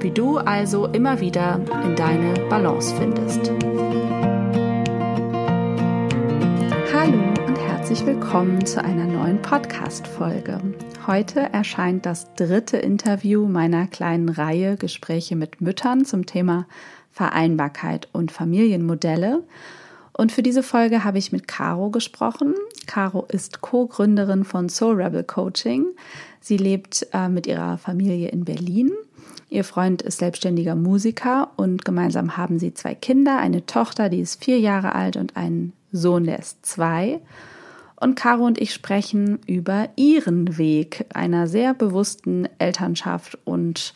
wie du also immer wieder in deine Balance findest. Hallo und herzlich willkommen zu einer neuen Podcast-Folge. Heute erscheint das dritte Interview meiner kleinen Reihe Gespräche mit Müttern zum Thema Vereinbarkeit und Familienmodelle. Und für diese Folge habe ich mit Caro gesprochen. Caro ist Co-Gründerin von Soul Rebel Coaching. Sie lebt äh, mit ihrer Familie in Berlin Ihr Freund ist selbstständiger Musiker und gemeinsam haben sie zwei Kinder, eine Tochter, die ist vier Jahre alt und einen Sohn, der ist zwei. Und Caro und ich sprechen über ihren Weg einer sehr bewussten Elternschaft und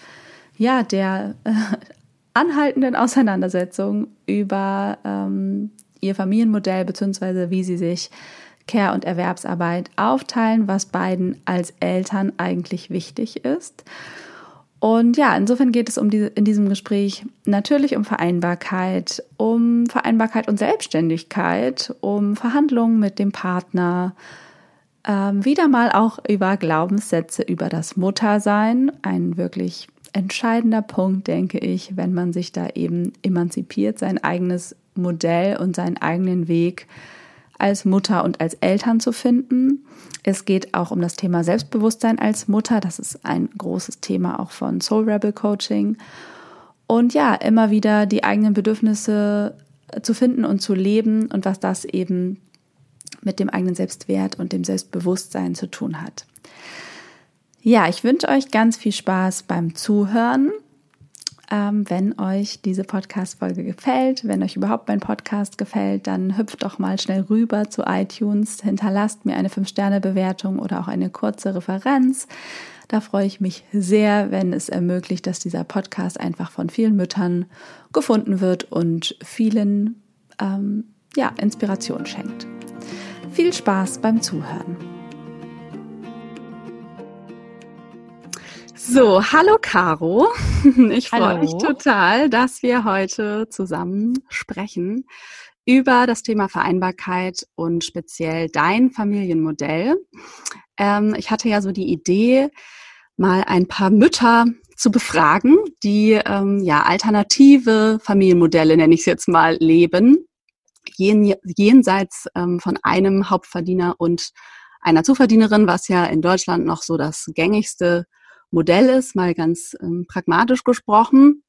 ja, der äh, anhaltenden Auseinandersetzung über ähm, ihr Familienmodell bzw. wie sie sich Care- und Erwerbsarbeit aufteilen, was beiden als Eltern eigentlich wichtig ist. Und ja, insofern geht es um diese, in diesem Gespräch natürlich um Vereinbarkeit, um Vereinbarkeit und Selbstständigkeit, um Verhandlungen mit dem Partner, ähm, wieder mal auch über Glaubenssätze über das Muttersein, ein wirklich entscheidender Punkt, denke ich, wenn man sich da eben emanzipiert, sein eigenes Modell und seinen eigenen Weg als Mutter und als Eltern zu finden. Es geht auch um das Thema Selbstbewusstsein als Mutter. Das ist ein großes Thema auch von Soul Rebel Coaching. Und ja, immer wieder die eigenen Bedürfnisse zu finden und zu leben und was das eben mit dem eigenen Selbstwert und dem Selbstbewusstsein zu tun hat. Ja, ich wünsche euch ganz viel Spaß beim Zuhören. Ähm, wenn euch diese Podcast-Folge gefällt, wenn euch überhaupt mein Podcast gefällt, dann hüpft doch mal schnell rüber zu iTunes, hinterlasst mir eine 5-Sterne-Bewertung oder auch eine kurze Referenz. Da freue ich mich sehr, wenn es ermöglicht, dass dieser Podcast einfach von vielen Müttern gefunden wird und vielen ähm, ja, Inspiration schenkt. Viel Spaß beim Zuhören. So, hallo Caro. Ich freue mich total, dass wir heute zusammen sprechen über das Thema Vereinbarkeit und speziell dein Familienmodell. Ähm, ich hatte ja so die Idee, mal ein paar Mütter zu befragen, die ähm, ja alternative Familienmodelle, nenne ich es jetzt mal, leben, jen, jenseits ähm, von einem Hauptverdiener und einer Zuverdienerin, was ja in Deutschland noch so das gängigste Modell ist, mal ganz ähm, pragmatisch gesprochen.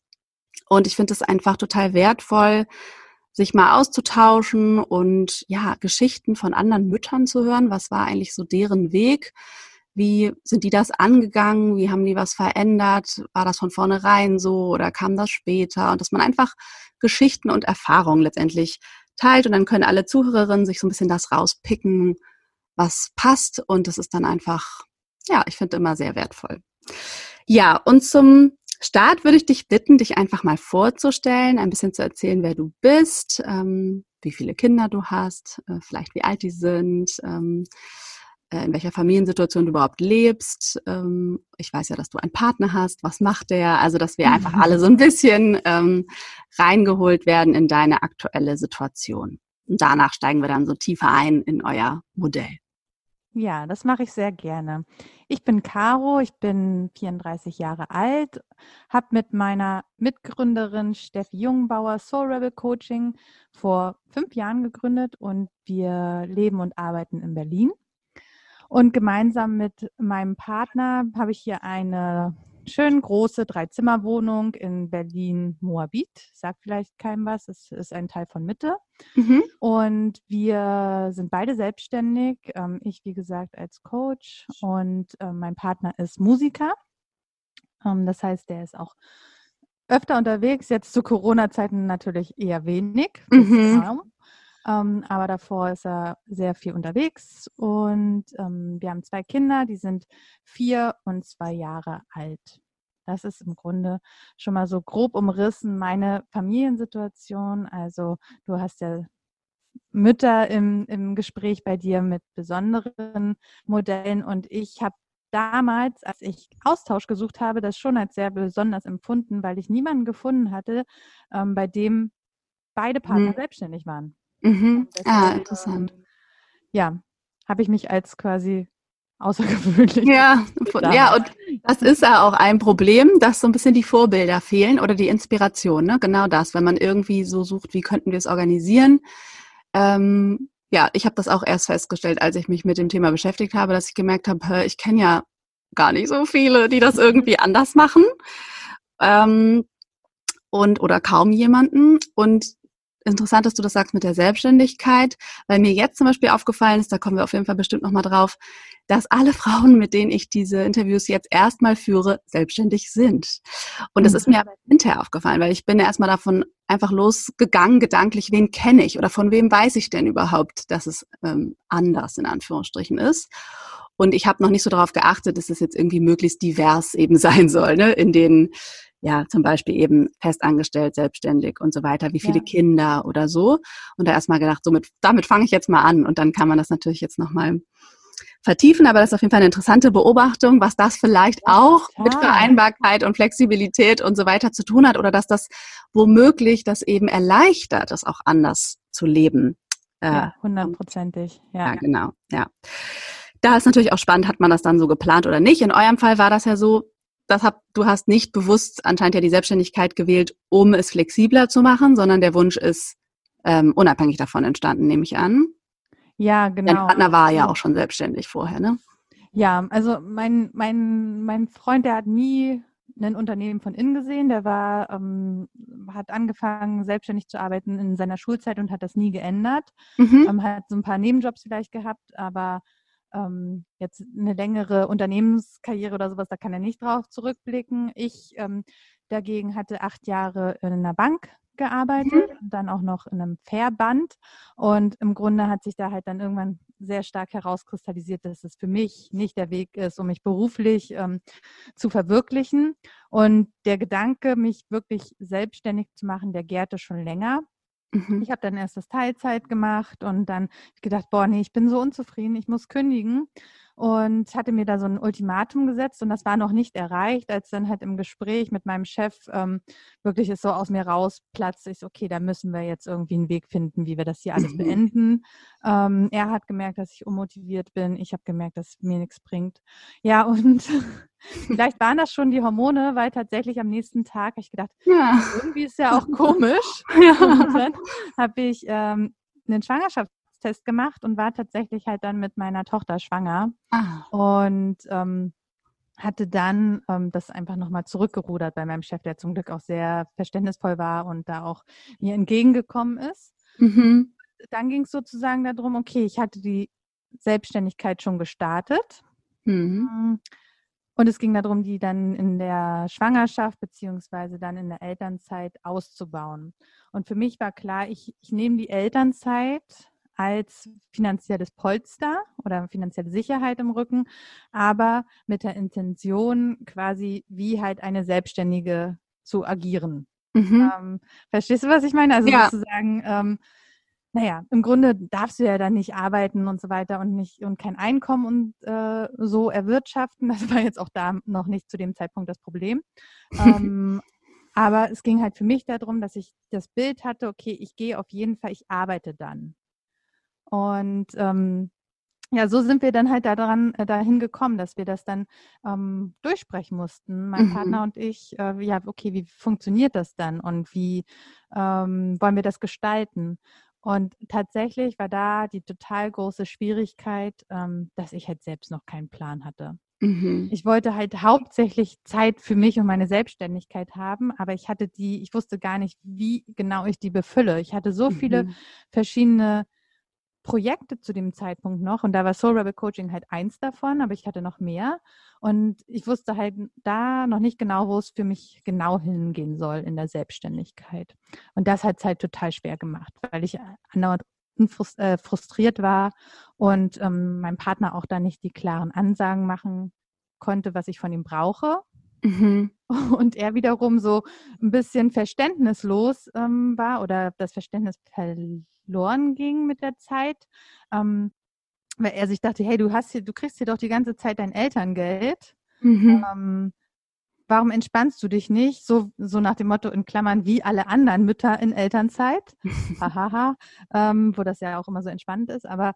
Und ich finde es einfach total wertvoll, sich mal auszutauschen und ja, Geschichten von anderen Müttern zu hören. Was war eigentlich so deren Weg? Wie sind die das angegangen? Wie haben die was verändert? War das von vornherein so oder kam das später? Und dass man einfach Geschichten und Erfahrungen letztendlich teilt und dann können alle Zuhörerinnen sich so ein bisschen das rauspicken, was passt und das ist dann einfach, ja, ich finde immer sehr wertvoll. Ja, und zum Start würde ich dich bitten, dich einfach mal vorzustellen, ein bisschen zu erzählen, wer du bist, ähm, wie viele Kinder du hast, äh, vielleicht wie alt die sind, ähm, äh, in welcher Familiensituation du überhaupt lebst. Ähm, ich weiß ja, dass du einen Partner hast. Was macht der? Also, dass wir einfach alle so ein bisschen ähm, reingeholt werden in deine aktuelle Situation. Und danach steigen wir dann so tiefer ein in euer Modell. Ja, das mache ich sehr gerne. Ich bin Caro, ich bin 34 Jahre alt, habe mit meiner Mitgründerin Steffi Jungbauer Soul Rebel Coaching vor fünf Jahren gegründet und wir leben und arbeiten in Berlin. Und gemeinsam mit meinem Partner habe ich hier eine schön große Dreizimmerwohnung in Berlin-Moabit. Sagt vielleicht keinem was. Es ist ein Teil von Mitte. Mhm. Und wir sind beide selbstständig. Ähm, ich, wie gesagt, als Coach und ähm, mein Partner ist Musiker. Ähm, das heißt, der ist auch öfter unterwegs. Jetzt zu Corona-Zeiten natürlich eher wenig. Mhm. Ähm, aber davor ist er sehr viel unterwegs und ähm, wir haben zwei Kinder, die sind vier und zwei Jahre alt. Das ist im Grunde schon mal so grob umrissen meine Familiensituation. Also du hast ja Mütter im, im Gespräch bei dir mit besonderen Modellen und ich habe damals, als ich Austausch gesucht habe, das schon als sehr besonders empfunden, weil ich niemanden gefunden hatte, ähm, bei dem beide Partner mhm. selbstständig waren. Mhm. ah, interessant. Ähm, ja, habe ich mich als quasi außergewöhnlich. Ja, ja, und das ist ja auch ein Problem, dass so ein bisschen die Vorbilder fehlen oder die Inspiration, ne? Genau das, wenn man irgendwie so sucht, wie könnten wir es organisieren. Ähm, ja, ich habe das auch erst festgestellt, als ich mich mit dem Thema beschäftigt habe, dass ich gemerkt habe, ich kenne ja gar nicht so viele, die das irgendwie anders machen. Ähm, und oder kaum jemanden. Und interessant, dass du das sagst mit der Selbstständigkeit, weil mir jetzt zum Beispiel aufgefallen ist, da kommen wir auf jeden Fall bestimmt nochmal drauf, dass alle Frauen, mit denen ich diese Interviews jetzt erstmal führe, selbstständig sind. Und das ist mir aber hinterher aufgefallen, weil ich bin ja erstmal davon einfach losgegangen, gedanklich, wen kenne ich oder von wem weiß ich denn überhaupt, dass es ähm, anders in Anführungsstrichen ist. Und ich habe noch nicht so darauf geachtet, dass es jetzt irgendwie möglichst divers eben sein soll, ne? in den ja, zum Beispiel eben festangestellt, selbstständig und so weiter, wie viele ja. Kinder oder so. Und da erstmal gedacht, somit, damit fange ich jetzt mal an und dann kann man das natürlich jetzt nochmal vertiefen, aber das ist auf jeden Fall eine interessante Beobachtung, was das vielleicht auch ja. mit Vereinbarkeit und Flexibilität und so weiter zu tun hat oder dass das womöglich das eben erleichtert, das auch anders zu leben. Äh, ja, hundertprozentig. Ja. ja, genau, ja. Da ist natürlich auch spannend, hat man das dann so geplant oder nicht. In eurem Fall war das ja so, das hab, du hast nicht bewusst anscheinend ja die Selbstständigkeit gewählt, um es flexibler zu machen, sondern der Wunsch ist ähm, unabhängig davon entstanden, nehme ich an. Ja, genau. Dein Partner war ja auch schon selbstständig vorher, ne? Ja, also mein, mein, mein Freund, der hat nie ein Unternehmen von innen gesehen. Der war, ähm, hat angefangen, selbstständig zu arbeiten in seiner Schulzeit und hat das nie geändert. Mhm. Ähm, hat so ein paar Nebenjobs vielleicht gehabt, aber ähm, jetzt eine längere Unternehmenskarriere oder sowas, da kann er nicht drauf zurückblicken. Ich ähm, dagegen hatte acht Jahre in einer Bank gearbeitet mhm. und dann auch noch in einem Verband. Und im Grunde hat sich da halt dann irgendwann sehr stark herauskristallisiert, dass es für mich nicht der Weg ist, um mich beruflich ähm, zu verwirklichen. Und der Gedanke, mich wirklich selbstständig zu machen, der gärte schon länger. Mhm. Ich habe dann erst das Teilzeit gemacht und dann gedacht, boah, nee, ich bin so unzufrieden, ich muss kündigen und hatte mir da so ein Ultimatum gesetzt und das war noch nicht erreicht, als dann halt im Gespräch mit meinem Chef ähm, wirklich es so aus mir rausplatzt. Ich so, okay, da müssen wir jetzt irgendwie einen Weg finden, wie wir das hier alles mhm. beenden. Ähm, er hat gemerkt, dass ich unmotiviert bin. Ich habe gemerkt, dass es mir nichts bringt. Ja, und vielleicht waren das schon die Hormone, weil tatsächlich am nächsten Tag habe ich gedacht, ja. irgendwie ist ja auch komisch. Ja. Und dann habe ich ähm, einen Schwangerschafts Test gemacht und war tatsächlich halt dann mit meiner Tochter schwanger. Ah. Und ähm, hatte dann ähm, das einfach nochmal zurückgerudert bei meinem Chef, der zum Glück auch sehr verständnisvoll war und da auch mir entgegengekommen ist. Mhm. Dann ging es sozusagen darum, okay, ich hatte die Selbstständigkeit schon gestartet. Mhm. Mm, und es ging darum, die dann in der Schwangerschaft beziehungsweise dann in der Elternzeit auszubauen. Und für mich war klar, ich, ich nehme die Elternzeit als finanzielles Polster oder finanzielle Sicherheit im Rücken, aber mit der Intention quasi wie halt eine Selbstständige zu agieren. Mhm. Ähm, verstehst du, was ich meine? Also ja. sozusagen, ähm, naja, im Grunde darfst du ja dann nicht arbeiten und so weiter und nicht und kein Einkommen und äh, so erwirtschaften. Das war jetzt auch da noch nicht zu dem Zeitpunkt das Problem. ähm, aber es ging halt für mich darum, dass ich das Bild hatte, okay, ich gehe auf jeden Fall, ich arbeite dann. Und ähm, ja, so sind wir dann halt daran äh, dahin gekommen, dass wir das dann ähm, durchsprechen mussten, mein mhm. Partner und ich. Äh, ja, okay, wie funktioniert das dann und wie ähm, wollen wir das gestalten? Und tatsächlich war da die total große Schwierigkeit, ähm, dass ich halt selbst noch keinen Plan hatte. Mhm. Ich wollte halt hauptsächlich Zeit für mich und meine Selbstständigkeit haben, aber ich hatte die, ich wusste gar nicht, wie genau ich die befülle. Ich hatte so mhm. viele verschiedene Projekte zu dem Zeitpunkt noch und da war Soul Rebel Coaching halt eins davon, aber ich hatte noch mehr und ich wusste halt da noch nicht genau, wo es für mich genau hingehen soll in der Selbstständigkeit. Und das hat es halt total schwer gemacht, weil ich andauernd äh, frustriert war und ähm, mein Partner auch da nicht die klaren Ansagen machen konnte, was ich von ihm brauche. Mhm. Und er wiederum so ein bisschen verständnislos ähm, war oder das Verständnis verloren ging mit der Zeit. Ähm, weil er sich dachte, hey, du hast hier, du kriegst hier doch die ganze Zeit dein Elterngeld. Mhm. Ähm, warum entspannst du dich nicht? So, so nach dem Motto in Klammern wie alle anderen Mütter in Elternzeit. Hahaha, ähm, wo das ja auch immer so entspannt ist. Aber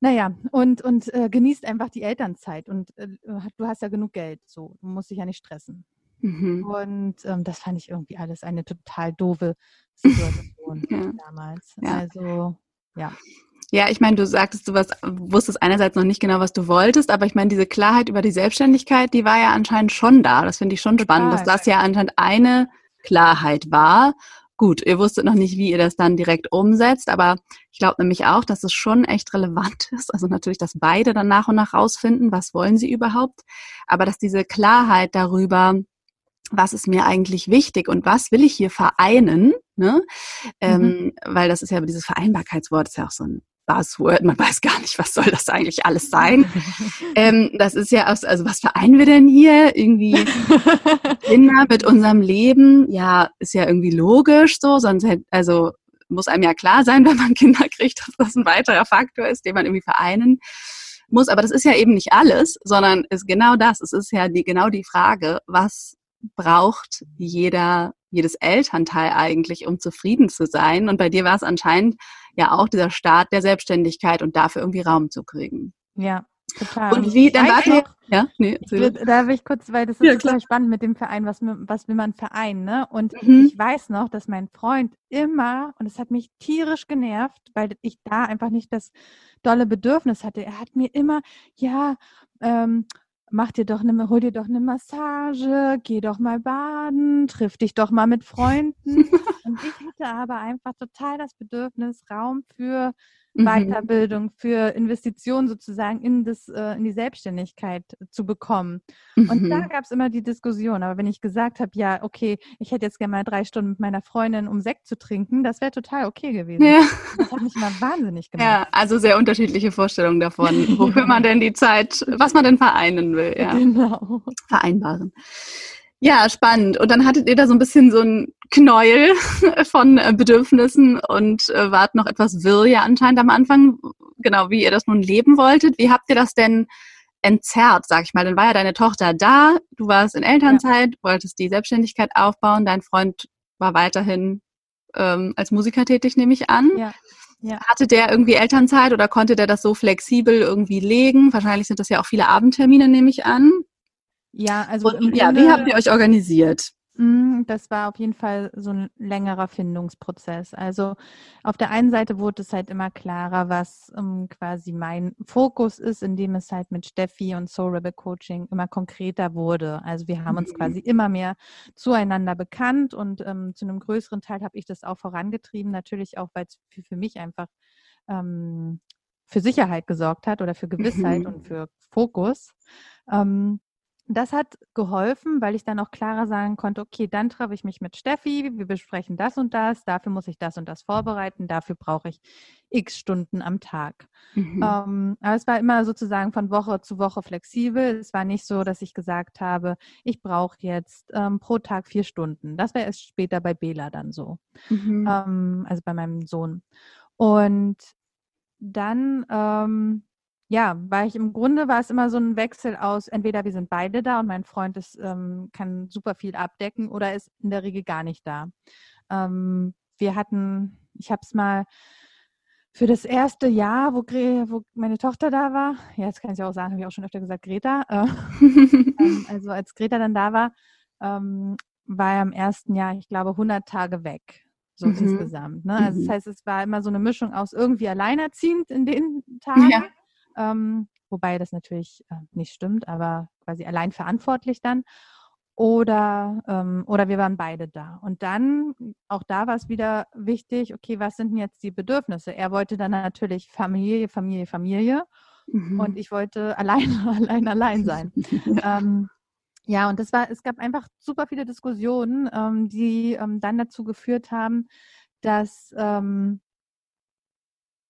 naja, und, und äh, genießt einfach die Elternzeit. Und äh, du hast ja genug Geld, so. Du musst dich ja nicht stressen. Mhm. Und ähm, das fand ich irgendwie alles eine total doofe Situation ja. damals. Ja. Also, ja. Ja, ich meine, du sagtest, du was, wusstest einerseits noch nicht genau, was du wolltest, aber ich meine, diese Klarheit über die Selbstständigkeit, die war ja anscheinend schon da. Das finde ich schon spannend, dass das ja anscheinend eine Klarheit war. Gut, ihr wusstet noch nicht, wie ihr das dann direkt umsetzt, aber ich glaube nämlich auch, dass es schon echt relevant ist. Also natürlich, dass beide dann nach und nach rausfinden, was wollen sie überhaupt, aber dass diese Klarheit darüber, was ist mir eigentlich wichtig und was will ich hier vereinen, ne? Ähm, mhm. Ähm, weil das ist ja dieses Vereinbarkeitswort, ist ja auch so ein Buzzword, man weiß gar nicht, was soll das eigentlich alles sein. ähm, das ist ja, aus, also was vereinen wir denn hier? Irgendwie Kinder mit unserem Leben, ja, ist ja irgendwie logisch so, sonst hätte, also muss einem ja klar sein, wenn man Kinder kriegt, dass das ein weiterer Faktor ist, den man irgendwie vereinen muss. Aber das ist ja eben nicht alles, sondern ist genau das. Es ist ja die, genau die Frage, was braucht jeder, jedes Elternteil eigentlich, um zufrieden zu sein? Und bei dir war es anscheinend ja auch dieser Start der Selbstständigkeit und dafür irgendwie Raum zu kriegen. Ja, total. Und wie, dann war noch, ja, nee, will, da will ich kurz, weil das ist ja, total spannend mit dem Verein, was, was will man vereinen, ne? Und mhm. ich weiß noch, dass mein Freund immer, und es hat mich tierisch genervt, weil ich da einfach nicht das dolle Bedürfnis hatte. Er hat mir immer, ja, ähm, mach dir doch eine, hol dir doch eine Massage, geh doch mal baden, triff dich doch mal mit Freunden. und ich hatte aber einfach total das Bedürfnis, Raum für mhm. Weiterbildung, für Investitionen sozusagen in, das, äh, in die Selbstständigkeit zu bekommen. Mhm. Und da mhm. gab es immer die Diskussion. Aber wenn ich gesagt habe, ja, okay, ich hätte jetzt gerne mal drei Stunden mit meiner Freundin, um Sekt zu trinken, das wäre total okay gewesen. Ja. Das hat mich immer wahnsinnig gemacht. Ja, also sehr unterschiedliche Vorstellungen davon, wofür man denn die Zeit, was man denn vereinen will. Ja. Genau. Vereinbaren. Ja, spannend. Und dann hattet ihr da so ein bisschen so ein Knäuel von äh, Bedürfnissen und äh, wart noch etwas wirr ja anscheinend am Anfang, genau wie ihr das nun leben wolltet. Wie habt ihr das denn entzerrt, sag ich mal? Dann war ja deine Tochter da, du warst in Elternzeit, ja. wolltest die Selbstständigkeit aufbauen, dein Freund war weiterhin ähm, als Musiker tätig, nehme ich an. Ja. Ja. Hatte der irgendwie Elternzeit oder konnte der das so flexibel irgendwie legen? Wahrscheinlich sind das ja auch viele Abendtermine, nehme ich an. Ja, also und, ja, wie habt ihr euch organisiert? Mm, das war auf jeden Fall so ein längerer Findungsprozess. Also auf der einen Seite wurde es halt immer klarer, was um, ähm, quasi mein Fokus ist, indem es halt mit Steffi und Soul Rebel Coaching immer konkreter wurde. Also wir haben uns mhm. quasi immer mehr zueinander bekannt und ähm, zu einem größeren Teil habe ich das auch vorangetrieben, natürlich auch, weil es für, für mich einfach ähm, für Sicherheit gesorgt hat oder für Gewissheit mhm. und für Fokus. Ähm, das hat geholfen, weil ich dann auch klarer sagen konnte, okay, dann treffe ich mich mit Steffi, wir besprechen das und das, dafür muss ich das und das vorbereiten, dafür brauche ich x Stunden am Tag. Mhm. Ähm, aber es war immer sozusagen von Woche zu Woche flexibel. Es war nicht so, dass ich gesagt habe, ich brauche jetzt ähm, pro Tag vier Stunden. Das wäre erst später bei Bela dann so, mhm. ähm, also bei meinem Sohn. Und dann ähm, ja, weil ich im Grunde war es immer so ein Wechsel aus, entweder wir sind beide da und mein Freund ist, ähm, kann super viel abdecken oder ist in der Regel gar nicht da. Ähm, wir hatten, ich habe es mal für das erste Jahr, wo, wo, meine Tochter da war, ja, jetzt kann ich auch sagen, habe ich auch schon öfter gesagt, Greta, äh, ähm, also als Greta dann da war, ähm, war er im ersten Jahr, ich glaube, 100 Tage weg so mhm. insgesamt. Ne? Also mhm. das heißt, es war immer so eine Mischung aus irgendwie alleinerziehend in den Tagen ja ähm, wobei das natürlich äh, nicht stimmt, aber quasi allein verantwortlich dann. Oder, ähm, oder wir waren beide da. Und dann, auch da war es wieder wichtig, okay, was sind denn jetzt die Bedürfnisse? Er wollte dann natürlich Familie, Familie, Familie. Mhm. Und ich wollte allein, allein, allein sein. ähm, ja, und das war, es gab einfach super viele Diskussionen, ähm, die ähm, dann dazu geführt haben, dass ähm,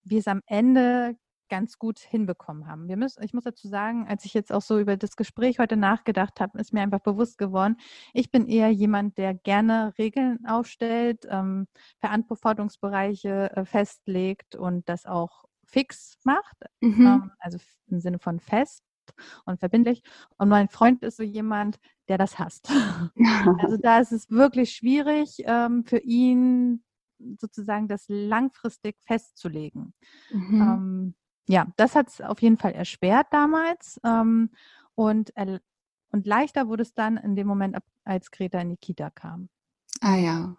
wir es am Ende ganz gut hinbekommen haben. Wir müssen, ich muss dazu sagen, als ich jetzt auch so über das Gespräch heute nachgedacht habe, ist mir einfach bewusst geworden, ich bin eher jemand, der gerne Regeln aufstellt, ähm, Verantwortungsbereiche äh, festlegt und das auch fix macht, mhm. ähm, also im Sinne von fest und verbindlich. Und mein Freund ist so jemand, der das hasst. also da ist es wirklich schwierig ähm, für ihn sozusagen das langfristig festzulegen. Mhm. Ähm, ja, das hat es auf jeden Fall erschwert damals. Ähm, und, und leichter wurde es dann in dem Moment, als Greta in die Kita kam. Ah ja.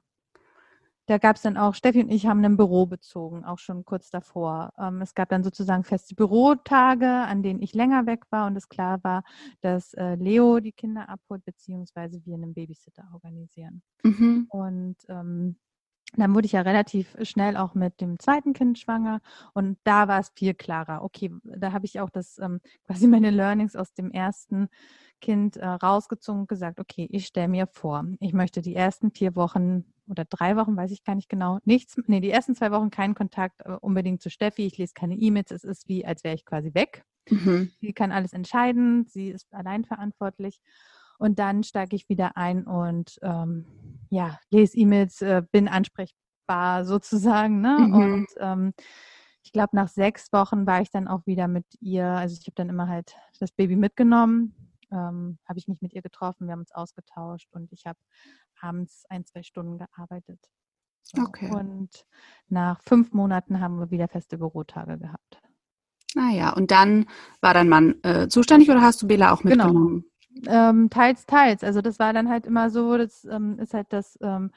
Da gab es dann auch, Steffi und ich haben ein Büro bezogen, auch schon kurz davor. Ähm, es gab dann sozusagen feste Bürotage, an denen ich länger weg war und es klar war, dass äh, Leo die Kinder abholt, beziehungsweise wir einen Babysitter organisieren. Mhm. Und ähm, dann wurde ich ja relativ schnell auch mit dem zweiten Kind schwanger und da war es viel klarer. Okay, da habe ich auch das ähm, quasi meine Learnings aus dem ersten Kind äh, rausgezogen und gesagt, okay, ich stelle mir vor, ich möchte die ersten vier Wochen oder drei Wochen, weiß ich gar nicht genau, nichts, nee, die ersten zwei Wochen keinen Kontakt äh, unbedingt zu Steffi, ich lese keine E-Mails, es ist wie, als wäre ich quasi weg. Mhm. Sie kann alles entscheiden, sie ist allein verantwortlich und dann steige ich wieder ein und ähm, ja, lese E-Mails, äh, bin ansprechbar sozusagen. Ne? Mhm. Und ähm, ich glaube, nach sechs Wochen war ich dann auch wieder mit ihr. Also ich habe dann immer halt das Baby mitgenommen, ähm, habe ich mich mit ihr getroffen, wir haben uns ausgetauscht und ich habe abends ein, zwei Stunden gearbeitet. So. Okay. Und nach fünf Monaten haben wir wieder feste Bürotage gehabt. Naja, ah und dann war dein Mann äh, zuständig oder hast du Bela auch genau. mitgenommen? Ähm, teils, teils. Also das war dann halt immer so, das ähm, ist halt das, ähm,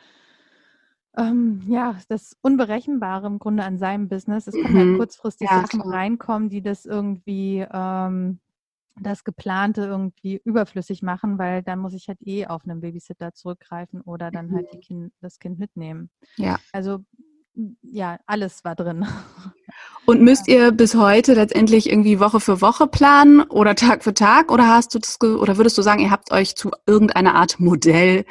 ähm, ja, das Unberechenbare im Grunde an seinem Business. Es können halt mhm. halt kurzfristig ja, Sachen klar. reinkommen, die das irgendwie, ähm, das Geplante irgendwie überflüssig machen, weil dann muss ich halt eh auf einen Babysitter zurückgreifen oder dann mhm. halt kind, das Kind mitnehmen. Ja. Also ja, alles war drin. Und müsst ihr bis heute letztendlich irgendwie Woche für Woche planen oder Tag für Tag oder hast du das oder würdest du sagen, ihr habt euch zu irgendeiner Art Modell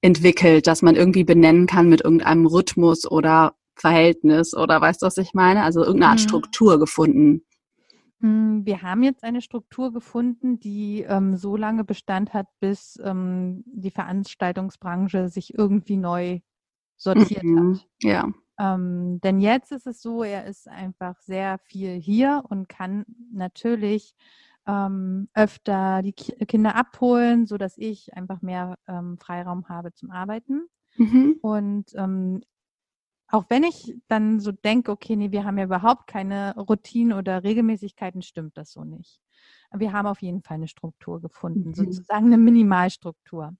entwickelt, das man irgendwie benennen kann mit irgendeinem Rhythmus oder Verhältnis oder weißt du, was ich meine? Also irgendeine Art mhm. Struktur gefunden. Hm, wir haben jetzt eine Struktur gefunden, die ähm, so lange Bestand hat, bis ähm, die Veranstaltungsbranche sich irgendwie neu sortiert mhm. hat. Ja. Ähm, denn jetzt ist es so, er ist einfach sehr viel hier und kann natürlich ähm, öfter die Ki Kinder abholen, sodass ich einfach mehr ähm, Freiraum habe zum Arbeiten. Mhm. Und ähm, auch wenn ich dann so denke, okay, nee, wir haben ja überhaupt keine Routinen oder Regelmäßigkeiten, stimmt das so nicht. Wir haben auf jeden Fall eine Struktur gefunden, mhm. sozusagen eine Minimalstruktur.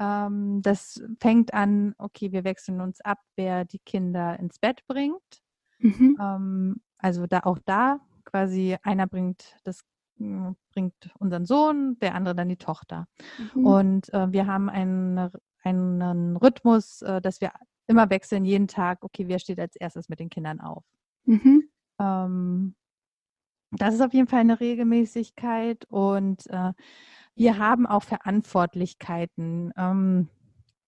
Ähm, das fängt an, okay, wir wechseln uns ab, wer die Kinder ins Bett bringt. Mhm. Ähm, also da auch da quasi einer bringt das hm, bringt unseren Sohn, der andere dann die Tochter. Mhm. Und äh, wir haben einen, einen Rhythmus, äh, dass wir immer wechseln, jeden Tag, okay, wer steht als erstes mit den Kindern auf. Mhm. Ähm, das ist auf jeden Fall eine Regelmäßigkeit und äh, wir haben auch Verantwortlichkeiten ähm,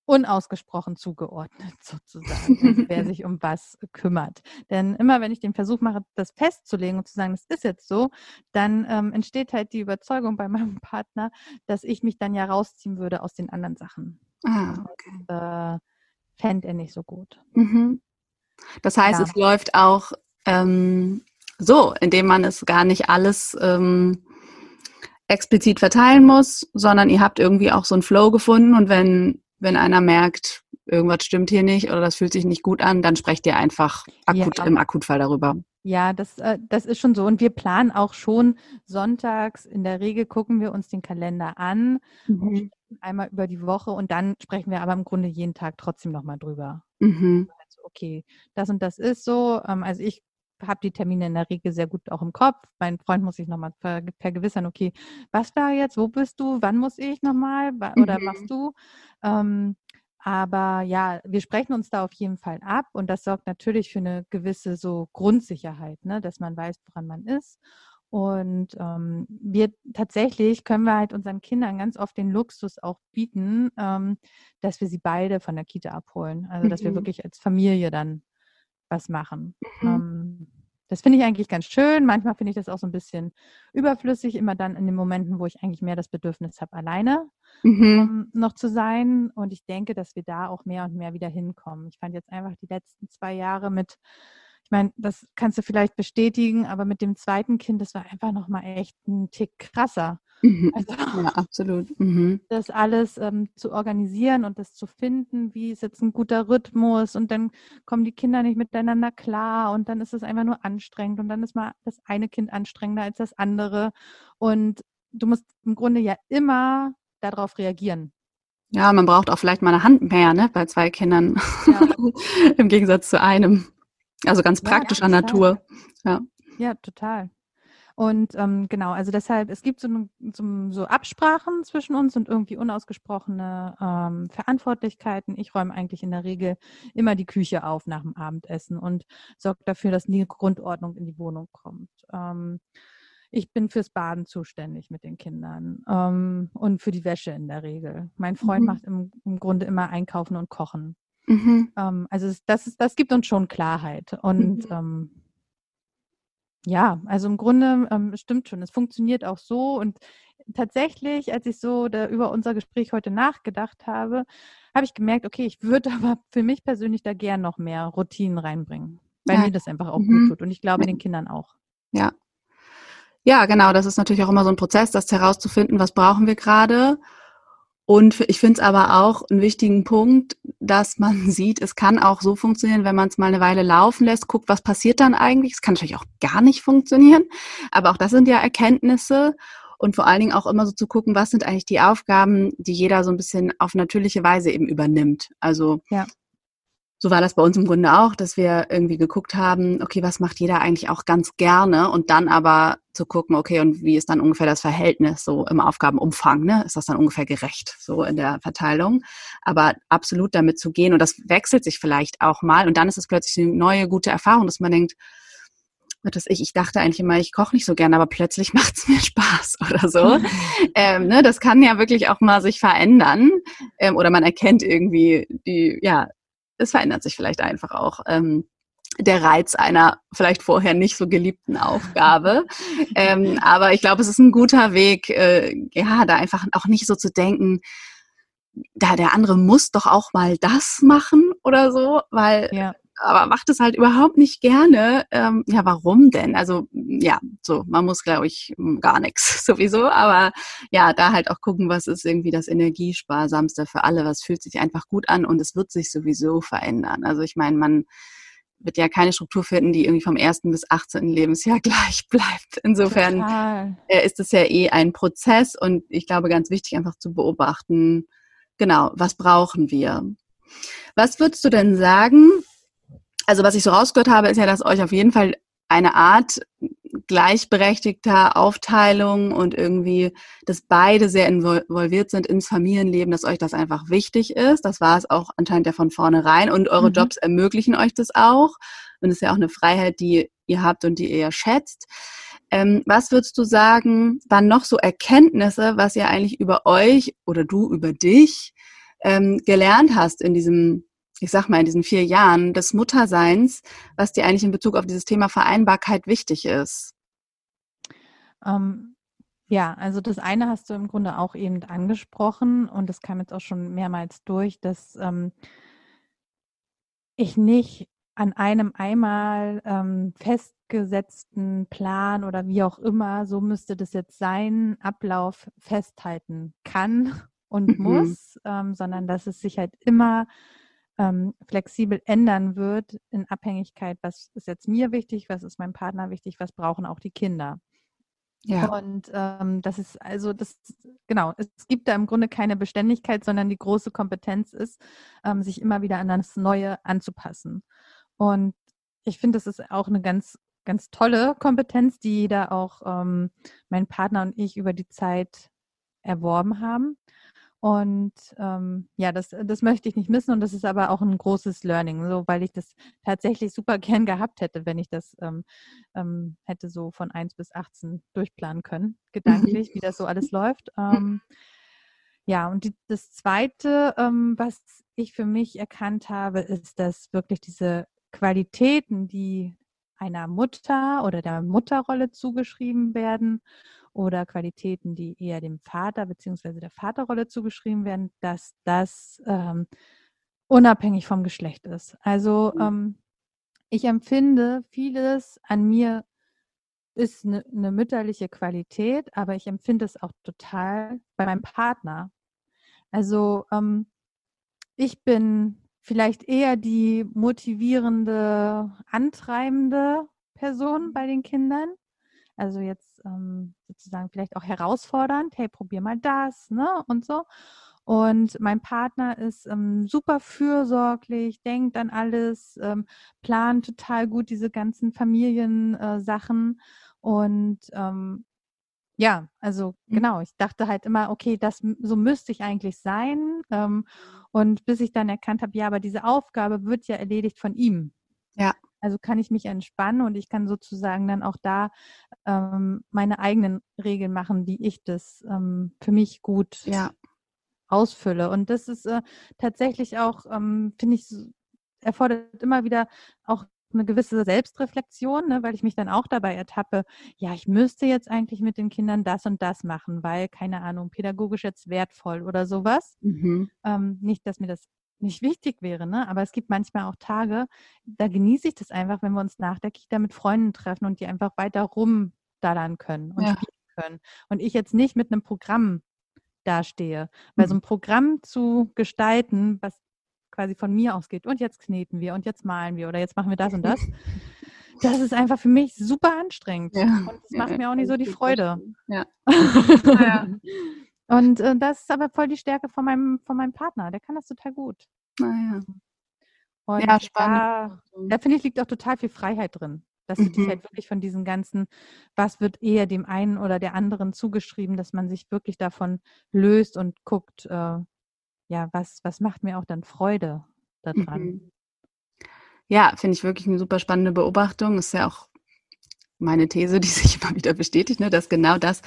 unausgesprochen zugeordnet, sozusagen, wer sich um was kümmert. Denn immer wenn ich den Versuch mache, das festzulegen und zu sagen, das ist jetzt so, dann ähm, entsteht halt die Überzeugung bei meinem Partner, dass ich mich dann ja rausziehen würde aus den anderen Sachen. Ah, okay. äh, Fände er nicht so gut. Mhm. Das heißt, ja. es läuft auch ähm, so, indem man es gar nicht alles ähm, explizit verteilen muss, sondern ihr habt irgendwie auch so einen Flow gefunden und wenn, wenn einer merkt, irgendwas stimmt hier nicht oder das fühlt sich nicht gut an, dann sprecht ihr einfach akut, ja. im Akutfall darüber. Ja, das, äh, das ist schon so. Und wir planen auch schon sonntags. In der Regel gucken wir uns den Kalender an, mhm. einmal über die Woche und dann sprechen wir aber im Grunde jeden Tag trotzdem nochmal drüber. Mhm. Also, okay, das und das ist so. Ähm, also ich habe die Termine in der Regel sehr gut auch im Kopf. Mein Freund muss sich nochmal ver vergewissern, okay, was da jetzt, wo bist du, wann muss ich nochmal oder mhm. machst du? Ähm, aber ja, wir sprechen uns da auf jeden Fall ab und das sorgt natürlich für eine gewisse so Grundsicherheit, ne, dass man weiß, woran man ist. Und ähm, wir tatsächlich können wir halt unseren Kindern ganz oft den Luxus auch bieten, ähm, dass wir sie beide von der Kita abholen. Also dass mhm. wir wirklich als Familie dann was machen. Mhm. Ähm, das finde ich eigentlich ganz schön. Manchmal finde ich das auch so ein bisschen überflüssig, immer dann in den Momenten, wo ich eigentlich mehr das Bedürfnis habe, alleine mhm. ähm, noch zu sein. Und ich denke, dass wir da auch mehr und mehr wieder hinkommen. Ich fand jetzt einfach die letzten zwei Jahre mit ich meine, das kannst du vielleicht bestätigen, aber mit dem zweiten Kind, das war einfach nochmal echt ein Tick krasser. Mhm. Also, ja, absolut. Mhm. Das alles ähm, zu organisieren und das zu finden, wie ist jetzt ein guter Rhythmus und dann kommen die Kinder nicht miteinander klar und dann ist es einfach nur anstrengend und dann ist mal das eine Kind anstrengender als das andere und du musst im Grunde ja immer darauf reagieren. Ja, man braucht auch vielleicht mal eine Hand mehr, ne, bei zwei Kindern. Ja. Im Gegensatz zu einem. Also ganz praktischer ja, Natur. Ja. ja, total. Und ähm, genau, also deshalb, es gibt so, so, so, Absprachen zwischen uns und irgendwie unausgesprochene ähm, Verantwortlichkeiten. Ich räume eigentlich in der Regel immer die Küche auf nach dem Abendessen und sorge dafür, dass nie Grundordnung in die Wohnung kommt. Ähm, ich bin fürs Baden zuständig mit den Kindern ähm, und für die Wäsche in der Regel. Mein Freund mhm. macht im, im Grunde immer Einkaufen und Kochen. Mhm. Ähm, also das, ist, das gibt uns schon Klarheit. Und mhm. ähm, ja, also im Grunde ähm, stimmt schon, es funktioniert auch so. Und tatsächlich, als ich so da über unser Gespräch heute nachgedacht habe, habe ich gemerkt, okay, ich würde aber für mich persönlich da gern noch mehr Routinen reinbringen, weil ja. mir das einfach auch mhm. gut tut. Und ich glaube den Kindern auch. Ja. Ja, genau. Das ist natürlich auch immer so ein Prozess, das herauszufinden, was brauchen wir gerade und ich finde es aber auch einen wichtigen Punkt, dass man sieht, es kann auch so funktionieren, wenn man es mal eine Weile laufen lässt, guckt, was passiert dann eigentlich. Es kann natürlich auch gar nicht funktionieren, aber auch das sind ja Erkenntnisse und vor allen Dingen auch immer so zu gucken, was sind eigentlich die Aufgaben, die jeder so ein bisschen auf natürliche Weise eben übernimmt. Also ja so war das bei uns im Grunde auch, dass wir irgendwie geguckt haben, okay, was macht jeder eigentlich auch ganz gerne und dann aber zu gucken, okay, und wie ist dann ungefähr das Verhältnis so im Aufgabenumfang, ne? Ist das dann ungefähr gerecht so in der Verteilung? Aber absolut damit zu gehen und das wechselt sich vielleicht auch mal und dann ist es plötzlich eine neue gute Erfahrung, dass man denkt, was ich, ich dachte eigentlich immer, ich koche nicht so gerne, aber plötzlich macht es mir Spaß oder so. ähm, ne, das kann ja wirklich auch mal sich verändern ähm, oder man erkennt irgendwie die, ja, es verändert sich vielleicht einfach auch. Ähm, der Reiz einer vielleicht vorher nicht so geliebten Aufgabe. ähm, aber ich glaube, es ist ein guter Weg, äh, ja, da einfach auch nicht so zu denken, da der andere muss doch auch mal das machen oder so, weil ja aber macht es halt überhaupt nicht gerne. Ähm, ja, warum denn? Also ja, so, man muss, glaube ich, gar nichts sowieso, aber ja, da halt auch gucken, was ist irgendwie das Energiesparsamste für alle, was fühlt sich einfach gut an und es wird sich sowieso verändern. Also ich meine, man wird ja keine Struktur finden, die irgendwie vom ersten bis 18. Lebensjahr gleich bleibt. Insofern Total. ist es ja eh ein Prozess und ich glaube, ganz wichtig einfach zu beobachten, genau, was brauchen wir? Was würdest du denn sagen, also was ich so rausgehört habe, ist ja, dass euch auf jeden Fall eine Art gleichberechtigter Aufteilung und irgendwie, dass beide sehr involviert sind ins Familienleben, dass euch das einfach wichtig ist. Das war es auch anscheinend ja von vornherein und eure mhm. Jobs ermöglichen euch das auch. Und es ist ja auch eine Freiheit, die ihr habt und die ihr schätzt. Ähm, was würdest du sagen, waren noch so Erkenntnisse, was ihr eigentlich über euch oder du über dich ähm, gelernt hast in diesem ich sag mal, in diesen vier Jahren des Mutterseins, was dir eigentlich in Bezug auf dieses Thema Vereinbarkeit wichtig ist? Ähm, ja, also das eine hast du im Grunde auch eben angesprochen und das kam jetzt auch schon mehrmals durch, dass ähm, ich nicht an einem einmal ähm, festgesetzten Plan oder wie auch immer, so müsste das jetzt sein, Ablauf festhalten kann und mhm. muss, ähm, sondern dass es sich halt immer ähm, flexibel ändern wird in Abhängigkeit, was ist jetzt mir wichtig, was ist meinem Partner wichtig, was brauchen auch die Kinder. Ja. Und ähm, das ist also das, genau, es gibt da im Grunde keine Beständigkeit, sondern die große Kompetenz ist, ähm, sich immer wieder an das Neue anzupassen. Und ich finde, das ist auch eine ganz ganz tolle Kompetenz, die da auch ähm, mein Partner und ich über die Zeit erworben haben. Und ähm, ja, das, das möchte ich nicht missen und das ist aber auch ein großes Learning, so weil ich das tatsächlich super gern gehabt hätte, wenn ich das ähm, ähm, hätte so von 1 bis 18 durchplanen können, gedanklich, wie das so alles läuft. Ähm, ja, und die, das Zweite, ähm, was ich für mich erkannt habe, ist, dass wirklich diese Qualitäten, die einer Mutter oder der Mutterrolle zugeschrieben werden oder Qualitäten, die eher dem Vater bzw. der Vaterrolle zugeschrieben werden, dass das ähm, unabhängig vom Geschlecht ist. Also mhm. ähm, ich empfinde vieles an mir ist eine, eine mütterliche Qualität, aber ich empfinde es auch total bei meinem Partner. Also ähm, ich bin vielleicht eher die motivierende, antreibende Person bei den Kindern. Also jetzt ähm, sozusagen vielleicht auch herausfordernd, hey, probier mal das, ne? Und so. Und mein Partner ist ähm, super fürsorglich, denkt an alles, ähm, plant total gut diese ganzen Familiensachen. Äh, und ähm, ja, also mhm. genau, ich dachte halt immer, okay, das so müsste ich eigentlich sein. Ähm, und bis ich dann erkannt habe, ja, aber diese Aufgabe wird ja erledigt von ihm. Ja. Also kann ich mich entspannen und ich kann sozusagen dann auch da ähm, meine eigenen Regeln machen, wie ich das ähm, für mich gut ja. ausfülle. Und das ist äh, tatsächlich auch, ähm, finde ich, erfordert immer wieder auch eine gewisse Selbstreflexion, ne, weil ich mich dann auch dabei ertappe, ja, ich müsste jetzt eigentlich mit den Kindern das und das machen, weil, keine Ahnung, pädagogisch jetzt wertvoll oder sowas. Mhm. Ähm, nicht, dass mir das nicht wichtig wäre, ne? aber es gibt manchmal auch Tage, da genieße ich das einfach, wenn wir uns nach der Kita mit Freunden treffen und die einfach weiter rumdallern können und ja. spielen können. Und ich jetzt nicht mit einem Programm dastehe. Weil so mhm. ein Programm zu gestalten, was quasi von mir ausgeht. Und jetzt kneten wir und jetzt malen wir oder jetzt machen wir das und das. Das ist einfach für mich super anstrengend. Ja. Und das macht ja, mir auch nicht so die Freude. Ja. Und äh, das ist aber voll die Stärke von meinem, von meinem Partner. Der kann das total gut. Naja. Ah, und ja, spannend. Da, da finde ich, liegt auch total viel Freiheit drin. Dass mhm. du dich halt wirklich von diesen ganzen, was wird eher dem einen oder der anderen zugeschrieben, dass man sich wirklich davon löst und guckt, äh, ja, was, was macht mir auch dann Freude daran? Mhm. Ja, finde ich wirklich eine super spannende Beobachtung. Ist ja auch meine These, die sich immer wieder bestätigt, ne, dass genau das,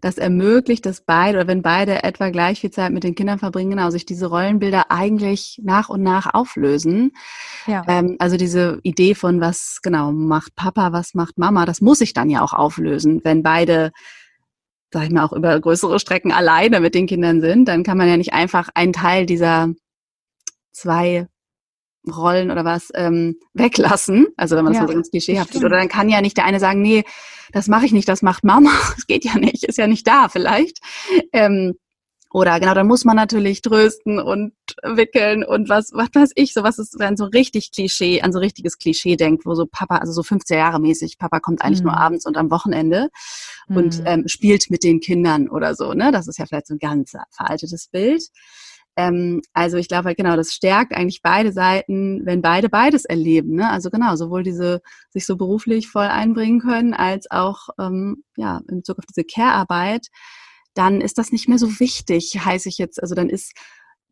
das ermöglicht, dass beide oder wenn beide etwa gleich viel Zeit mit den Kindern verbringen, genau sich diese Rollenbilder eigentlich nach und nach auflösen. Ja. Ähm, also diese Idee von was genau macht Papa, was macht Mama, das muss sich dann ja auch auflösen, wenn beide sag ich mal, auch über größere Strecken alleine mit den Kindern sind, dann kann man ja nicht einfach einen Teil dieser zwei Rollen oder was ähm, weglassen. Also wenn man ja, das so ganz klischeehaft sieht. Oder dann kann ja nicht der eine sagen, nee, das mache ich nicht, das macht Mama. Das geht ja nicht, ist ja nicht da vielleicht. Ähm, oder genau, dann muss man natürlich trösten und wickeln und was, was weiß ich, so was ist, wenn so richtig Klischee, an so richtiges Klischee denkt, wo so Papa, also so 15 Jahre mäßig, Papa kommt eigentlich mhm. nur abends und am Wochenende mhm. und ähm, spielt mit den Kindern oder so, ne? Das ist ja vielleicht so ein ganz veraltetes Bild. Ähm, also ich glaube halt genau, das stärkt eigentlich beide Seiten, wenn beide beides erleben, ne? Also genau, sowohl diese sich so beruflich voll einbringen können, als auch ähm, ja, in Bezug auf diese Care-Arbeit dann ist das nicht mehr so wichtig, heiße ich jetzt. Also dann ist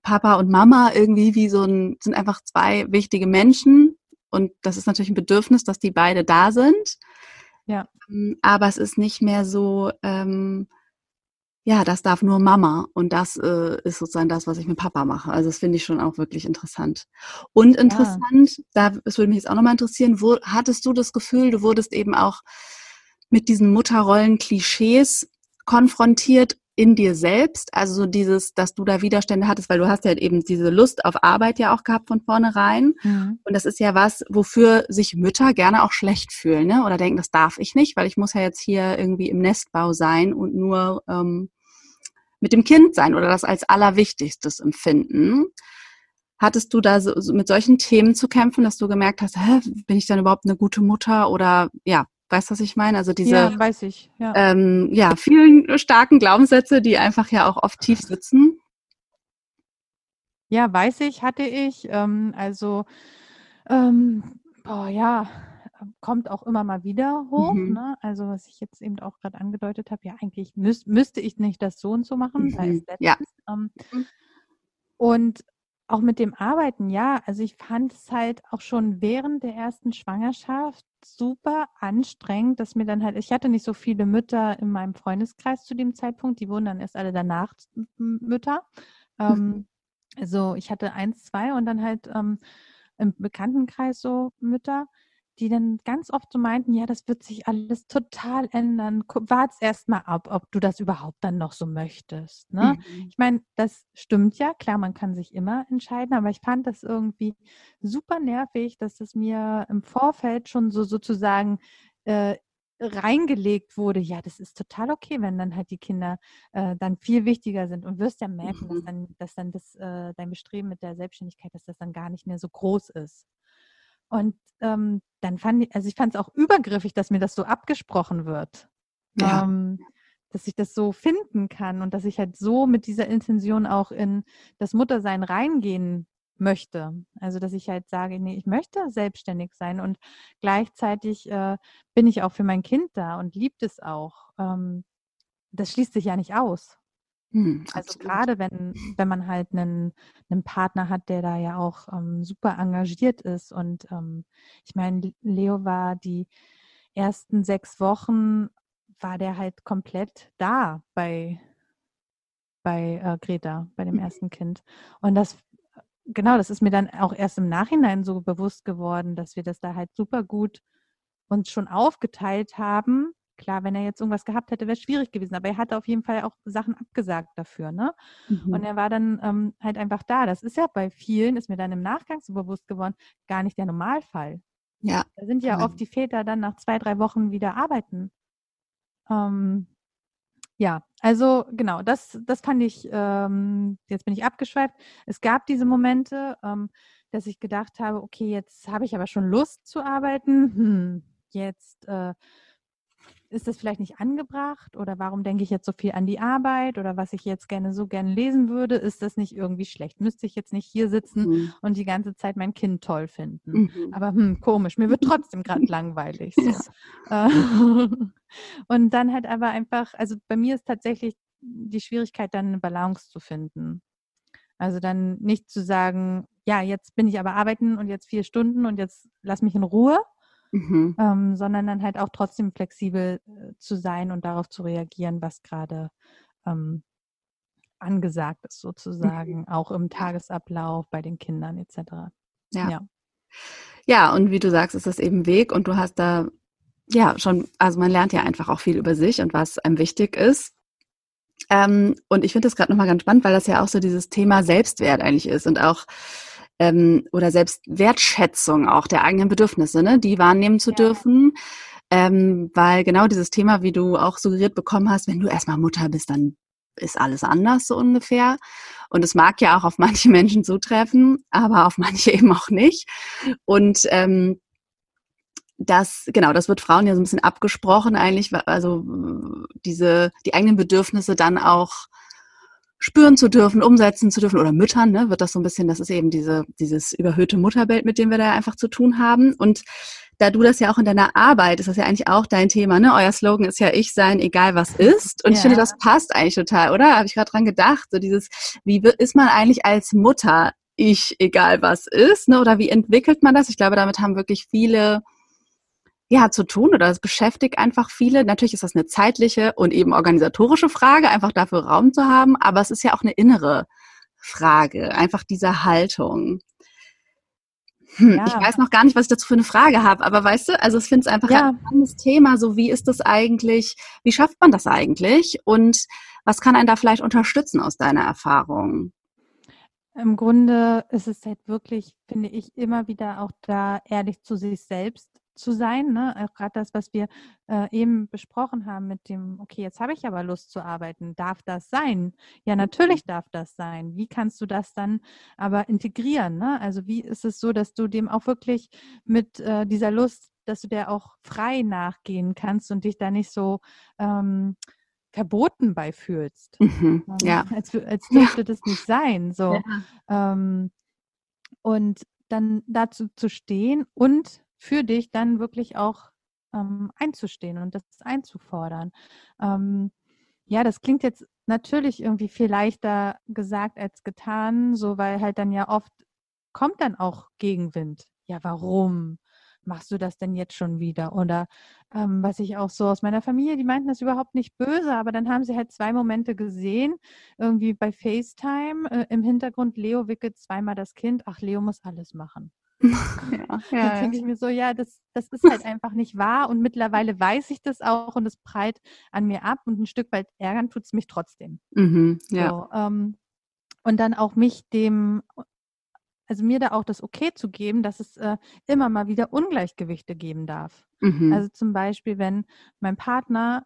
Papa und Mama irgendwie wie so ein, sind einfach zwei wichtige Menschen. Und das ist natürlich ein Bedürfnis, dass die beide da sind. Ja. Ähm, aber es ist nicht mehr so, ähm, ja, das darf nur Mama und das äh, ist sozusagen das, was ich mit Papa mache. Also das finde ich schon auch wirklich interessant. Und interessant, ja. da es würde mich jetzt auch nochmal interessieren, wo, hattest du das Gefühl, du wurdest eben auch mit diesen Mutterrollen-Klischees konfrontiert in dir selbst, also so dieses, dass du da Widerstände hattest, weil du hast ja eben diese Lust auf Arbeit ja auch gehabt von vornherein. Mhm. Und das ist ja was, wofür sich Mütter gerne auch schlecht fühlen, ne? Oder denken, das darf ich nicht, weil ich muss ja jetzt hier irgendwie im Nestbau sein und nur ähm, mit dem Kind sein oder das als allerwichtigstes empfinden. Hattest du da so, mit solchen Themen zu kämpfen, dass du gemerkt hast, hä, bin ich dann überhaupt eine gute Mutter oder ja, Weißt du, was ich meine? Also diese ja, weiß ich. Ja. Ähm, ja, vielen starken Glaubenssätze, die einfach ja auch oft tief sitzen. Ja, weiß ich, hatte ich. Ähm, also, ähm, boah, ja, kommt auch immer mal wieder hoch. Mhm. Ne? Also was ich jetzt eben auch gerade angedeutet habe, ja, eigentlich müß, müsste ich nicht das so und so machen. Mhm. Da ist letztens, ja. Ähm, mhm. Und auch mit dem Arbeiten, ja, also ich fand es halt auch schon während der ersten Schwangerschaft super anstrengend, dass mir dann halt, ich hatte nicht so viele Mütter in meinem Freundeskreis zu dem Zeitpunkt, die wurden dann erst alle danach Mütter. Ähm, also ich hatte eins, zwei und dann halt ähm, im Bekanntenkreis so Mütter die dann ganz oft so meinten, ja, das wird sich alles total ändern. Wart erst mal ab, ob du das überhaupt dann noch so möchtest. Ne? Mhm. Ich meine, das stimmt ja, klar, man kann sich immer entscheiden, aber ich fand das irgendwie super nervig, dass das mir im Vorfeld schon so sozusagen äh, reingelegt wurde, ja, das ist total okay, wenn dann halt die Kinder äh, dann viel wichtiger sind und wirst ja merken, mhm. dass dann, dass dann das, äh, dein Bestreben mit der Selbstständigkeit, dass das dann gar nicht mehr so groß ist. Und ähm, dann fand ich, also ich fand es auch übergriffig, dass mir das so abgesprochen wird. Ja. Ähm, dass ich das so finden kann und dass ich halt so mit dieser Intention auch in das Muttersein reingehen möchte. Also dass ich halt sage, nee, ich möchte selbstständig sein und gleichzeitig äh, bin ich auch für mein Kind da und liebt es auch. Ähm, das schließt sich ja nicht aus. Hm, also gerade wenn, wenn man halt einen, einen Partner hat, der da ja auch ähm, super engagiert ist. Und ähm, ich meine, Leo war die ersten sechs Wochen, war der halt komplett da bei, bei äh, Greta, bei dem mhm. ersten Kind. Und das, genau, das ist mir dann auch erst im Nachhinein so bewusst geworden, dass wir das da halt super gut uns schon aufgeteilt haben Klar, wenn er jetzt irgendwas gehabt hätte, wäre es schwierig gewesen. Aber er hatte auf jeden Fall auch Sachen abgesagt dafür. Ne? Mhm. Und er war dann ähm, halt einfach da. Das ist ja bei vielen, ist mir dann im Nachgang so bewusst geworden, gar nicht der Normalfall. Ja. Da sind ja mhm. oft die Väter dann nach zwei, drei Wochen wieder arbeiten. Ähm, ja, also genau, das, das fand ich, ähm, jetzt bin ich abgeschweift. Es gab diese Momente, ähm, dass ich gedacht habe, okay, jetzt habe ich aber schon Lust zu arbeiten. Hm, jetzt äh, ist das vielleicht nicht angebracht oder warum denke ich jetzt so viel an die Arbeit oder was ich jetzt gerne so gerne lesen würde, ist das nicht irgendwie schlecht? Müsste ich jetzt nicht hier sitzen mhm. und die ganze Zeit mein Kind toll finden? Mhm. Aber hm, komisch, mir wird trotzdem gerade langweilig. Ja. Äh, und dann halt aber einfach, also bei mir ist tatsächlich die Schwierigkeit, dann eine Balance zu finden. Also dann nicht zu sagen, ja, jetzt bin ich aber arbeiten und jetzt vier Stunden und jetzt lass mich in Ruhe, mhm. ähm, sondern dann halt auch trotzdem flexibel äh, zu sein und darauf zu reagieren, was gerade ähm, angesagt ist, sozusagen, mhm. auch im Tagesablauf bei den Kindern etc. Ja. ja. Ja, und wie du sagst, ist das eben Weg und du hast da ja schon, also man lernt ja einfach auch viel über sich und was einem wichtig ist. Ähm, und ich finde das gerade nochmal ganz spannend, weil das ja auch so dieses Thema Selbstwert eigentlich ist und auch ähm, oder selbst Wertschätzung auch der eigenen Bedürfnisse, ne, die wahrnehmen zu ja. dürfen. Ähm, weil genau dieses Thema, wie du auch suggeriert bekommen hast, wenn du erstmal Mutter bist, dann ist alles anders so ungefähr. Und es mag ja auch auf manche Menschen zutreffen, aber auf manche eben auch nicht. Und ähm, das, genau, das wird Frauen ja so ein bisschen abgesprochen eigentlich, also diese, die eigenen Bedürfnisse dann auch spüren zu dürfen, umsetzen zu dürfen oder Müttern, ne, wird das so ein bisschen, das ist eben diese, dieses überhöhte Mutterbild, mit dem wir da einfach zu tun haben. Und da du das ja auch in deiner Arbeit, ist das ja eigentlich auch dein Thema, ne? Euer Slogan ist ja ich sein, egal was ist. Und ja. ich finde, das passt eigentlich total, oder? Habe ich gerade dran gedacht, so dieses, wie ist man eigentlich als Mutter ich, egal was ist, ne? Oder wie entwickelt man das? Ich glaube, damit haben wirklich viele ja, zu tun oder es beschäftigt einfach viele. Natürlich ist das eine zeitliche und eben organisatorische Frage, einfach dafür Raum zu haben, aber es ist ja auch eine innere Frage, einfach diese Haltung. Hm, ja. Ich weiß noch gar nicht, was ich dazu für eine Frage habe, aber weißt du, also ich finde es einfach ja. ein spannendes Thema, so wie ist das eigentlich, wie schafft man das eigentlich und was kann einen da vielleicht unterstützen aus deiner Erfahrung? Im Grunde ist es halt wirklich, finde ich, immer wieder auch da ehrlich zu sich selbst zu sein. Ne? Auch gerade das, was wir äh, eben besprochen haben mit dem, okay, jetzt habe ich aber Lust zu arbeiten. Darf das sein? Ja, mhm. natürlich darf das sein. Wie kannst du das dann aber integrieren? Ne? Also wie ist es so, dass du dem auch wirklich mit äh, dieser Lust, dass du der auch frei nachgehen kannst und dich da nicht so ähm, verboten beifühlst. Mhm, ne? ja. Als, als dürfte ja. das nicht sein. So. Ja. Ähm, und dann dazu zu stehen und für dich dann wirklich auch ähm, einzustehen und das einzufordern. Ähm, ja, das klingt jetzt natürlich irgendwie viel leichter gesagt als getan, so weil halt dann ja oft kommt dann auch Gegenwind. Ja, warum? machst du das denn jetzt schon wieder? Oder ähm, was ich auch so aus meiner Familie, die meinten das überhaupt nicht böse, aber dann haben sie halt zwei Momente gesehen, irgendwie bei FaceTime äh, im Hintergrund, Leo wickelt zweimal das Kind, ach, Leo muss alles machen. Ja, ja, dann denke ich mir so, ja, das, das ist halt einfach nicht wahr und mittlerweile weiß ich das auch und es prallt an mir ab und ein Stück weit ärgern tut es mich trotzdem. Mhm, ja. So, ähm, und dann auch mich dem also mir da auch das Okay zu geben, dass es äh, immer mal wieder Ungleichgewichte geben darf. Mhm. Also zum Beispiel, wenn mein Partner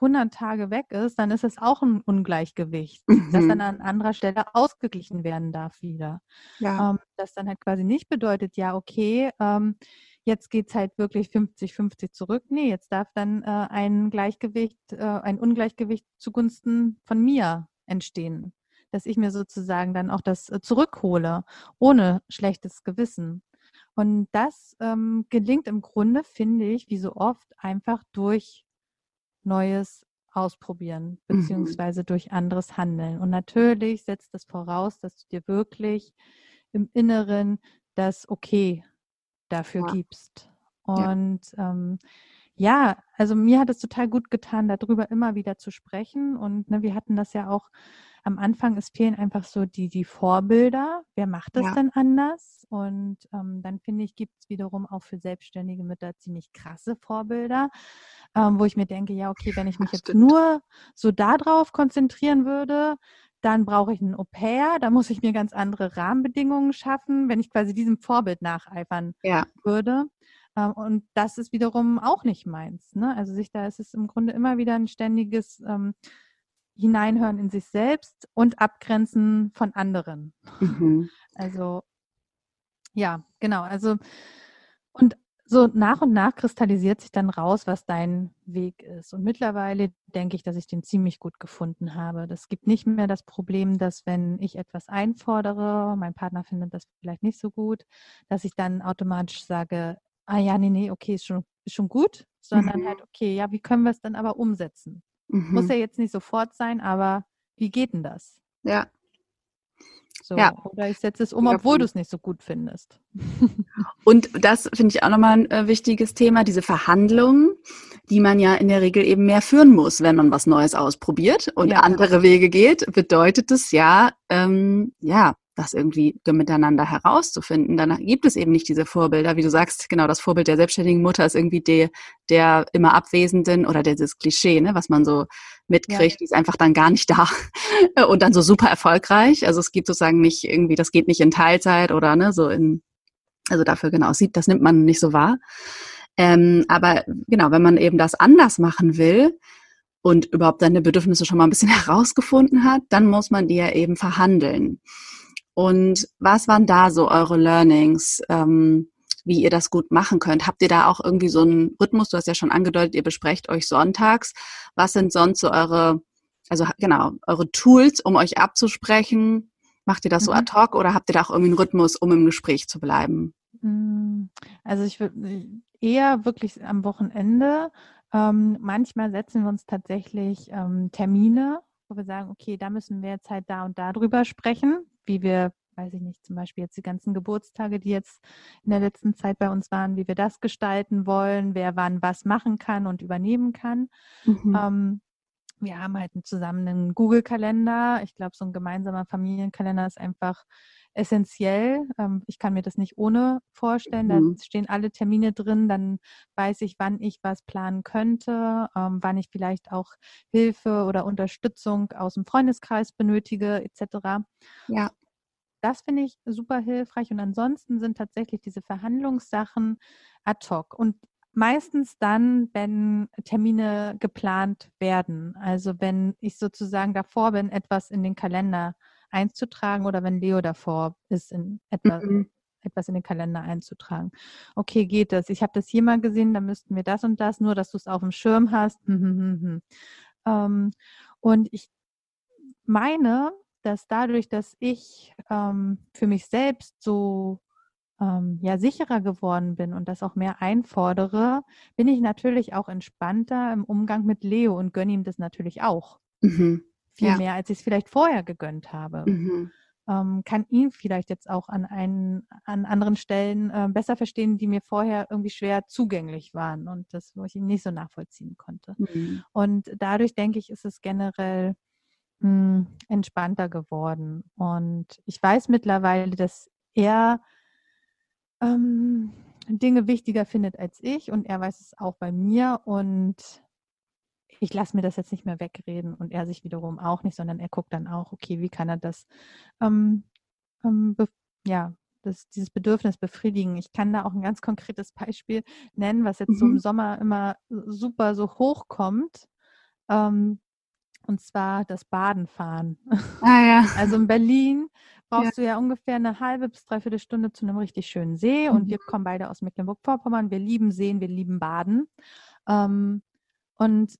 100 Tage weg ist, dann ist es auch ein Ungleichgewicht, mhm. das dann an anderer Stelle ausgeglichen werden darf wieder. Ja. Ähm, das dann halt quasi nicht bedeutet, ja, okay, ähm, jetzt geht es halt wirklich 50-50 zurück. Nee, jetzt darf dann äh, ein Gleichgewicht, äh, ein Ungleichgewicht zugunsten von mir entstehen dass ich mir sozusagen dann auch das äh, zurückhole, ohne schlechtes Gewissen. Und das ähm, gelingt im Grunde, finde ich, wie so oft, einfach durch Neues ausprobieren, mhm. beziehungsweise mhm. durch anderes Handeln. Und natürlich setzt das voraus, dass du dir wirklich im Inneren das Okay dafür ja. gibst. Und ja. Ähm, ja, also mir hat es total gut getan, darüber immer wieder zu sprechen. Und ne, wir hatten das ja auch am Anfang, es fehlen einfach so die, die Vorbilder. Wer macht das ja. denn anders? Und ähm, dann finde ich, gibt es wiederum auch für selbstständige Mütter ziemlich krasse Vorbilder, ähm, wo ich mir denke, ja, okay, wenn ich mich jetzt nur so darauf konzentrieren würde, dann brauche ich ein Au-pair, da muss ich mir ganz andere Rahmenbedingungen schaffen, wenn ich quasi diesem Vorbild nacheifern ja. würde. Ähm, und das ist wiederum auch nicht meins. Ne? Also sich da ist es im Grunde immer wieder ein ständiges ähm, hineinhören in sich selbst und abgrenzen von anderen. Mhm. Also ja, genau. Also und so nach und nach kristallisiert sich dann raus, was dein Weg ist. Und mittlerweile denke ich, dass ich den ziemlich gut gefunden habe. Das gibt nicht mehr das Problem, dass wenn ich etwas einfordere, mein Partner findet das vielleicht nicht so gut, dass ich dann automatisch sage, ah ja, nee, nee, okay, ist schon, ist schon gut, sondern mhm. halt, okay, ja, wie können wir es dann aber umsetzen? Mhm. Muss ja jetzt nicht sofort sein, aber wie geht denn das? Ja. So, ja. Oder ich setze es um, obwohl du es nicht so gut findest. Und das finde ich auch nochmal ein äh, wichtiges Thema, diese Verhandlungen, die man ja in der Regel eben mehr führen muss, wenn man was Neues ausprobiert und ja. andere Wege geht, bedeutet es ja, ähm, ja, das irgendwie miteinander herauszufinden. Dann gibt es eben nicht diese Vorbilder, wie du sagst, genau, das Vorbild der selbstständigen Mutter ist irgendwie der, der immer Abwesenden oder dieses Klischee, ne, was man so mitkriegt, ja. die ist einfach dann gar nicht da und dann so super erfolgreich. Also es gibt sozusagen nicht irgendwie, das geht nicht in Teilzeit oder ne, so in, also dafür genau, sieht, das nimmt man nicht so wahr. Ähm, aber genau, wenn man eben das anders machen will, und überhaupt seine Bedürfnisse schon mal ein bisschen herausgefunden hat, dann muss man die ja eben verhandeln. Und was waren da so eure Learnings, ähm, wie ihr das gut machen könnt? Habt ihr da auch irgendwie so einen Rhythmus? Du hast ja schon angedeutet, ihr besprecht euch sonntags. Was sind sonst so eure, also genau, eure Tools, um euch abzusprechen? Macht ihr das mhm. so ad hoc oder habt ihr da auch irgendwie einen Rhythmus, um im Gespräch zu bleiben? Hm, also ich würde eher wirklich am Wochenende. Ähm, manchmal setzen wir uns tatsächlich ähm, Termine, wo wir sagen, okay, da müssen wir jetzt halt da und da drüber sprechen wie wir, weiß ich nicht, zum Beispiel jetzt die ganzen Geburtstage, die jetzt in der letzten Zeit bei uns waren, wie wir das gestalten wollen, wer wann was machen kann und übernehmen kann. Mhm. Ähm, wir haben halt zusammen einen Google-Kalender. Ich glaube, so ein gemeinsamer Familienkalender ist einfach essentiell. Ähm, ich kann mir das nicht ohne vorstellen. Mhm. Da stehen alle Termine drin. Dann weiß ich, wann ich was planen könnte, ähm, wann ich vielleicht auch Hilfe oder Unterstützung aus dem Freundeskreis benötige, etc. Ja. Das finde ich super hilfreich. Und ansonsten sind tatsächlich diese Verhandlungssachen ad hoc. Und meistens dann, wenn Termine geplant werden. Also wenn ich sozusagen davor bin, etwas in den Kalender einzutragen oder wenn Leo davor ist, in etwa, mhm. etwas in den Kalender einzutragen. Okay, geht das? Ich habe das hier mal gesehen, da müssten wir das und das, nur dass du es auf dem Schirm hast. Hm, hm, hm, ähm, und ich meine, dass dadurch, dass ich ähm, für mich selbst so ähm, ja sicherer geworden bin und das auch mehr einfordere, bin ich natürlich auch entspannter im Umgang mit Leo und gönne ihm das natürlich auch. Mhm. Viel ja. mehr, als ich es vielleicht vorher gegönnt habe. Mhm. Ähm, kann ihn vielleicht jetzt auch an, einen, an anderen Stellen äh, besser verstehen, die mir vorher irgendwie schwer zugänglich waren und das, wo ich ihn nicht so nachvollziehen konnte. Mhm. Und dadurch denke ich, ist es generell mh, hm, entspannter geworden. Und ich weiß mittlerweile, dass er ähm, Dinge wichtiger findet als ich und er weiß es auch bei mir und ich lasse mir das jetzt nicht mehr wegreden und er sich wiederum auch nicht, sondern er guckt dann auch, okay, wie kann er das, ähm, ähm, ja, das, dieses Bedürfnis befriedigen. Ich kann da auch ein ganz konkretes Beispiel nennen, was jetzt mhm. so im mhm. Sommer immer super so hochkommt. Ähm, und zwar das Badenfahren. Ah, ja. Also in Berlin brauchst ja. du ja ungefähr eine halbe bis dreiviertel Stunde zu einem richtig schönen See. Mhm. Und wir kommen beide aus Mecklenburg-Vorpommern. Wir lieben Seen, wir lieben Baden. Ähm, und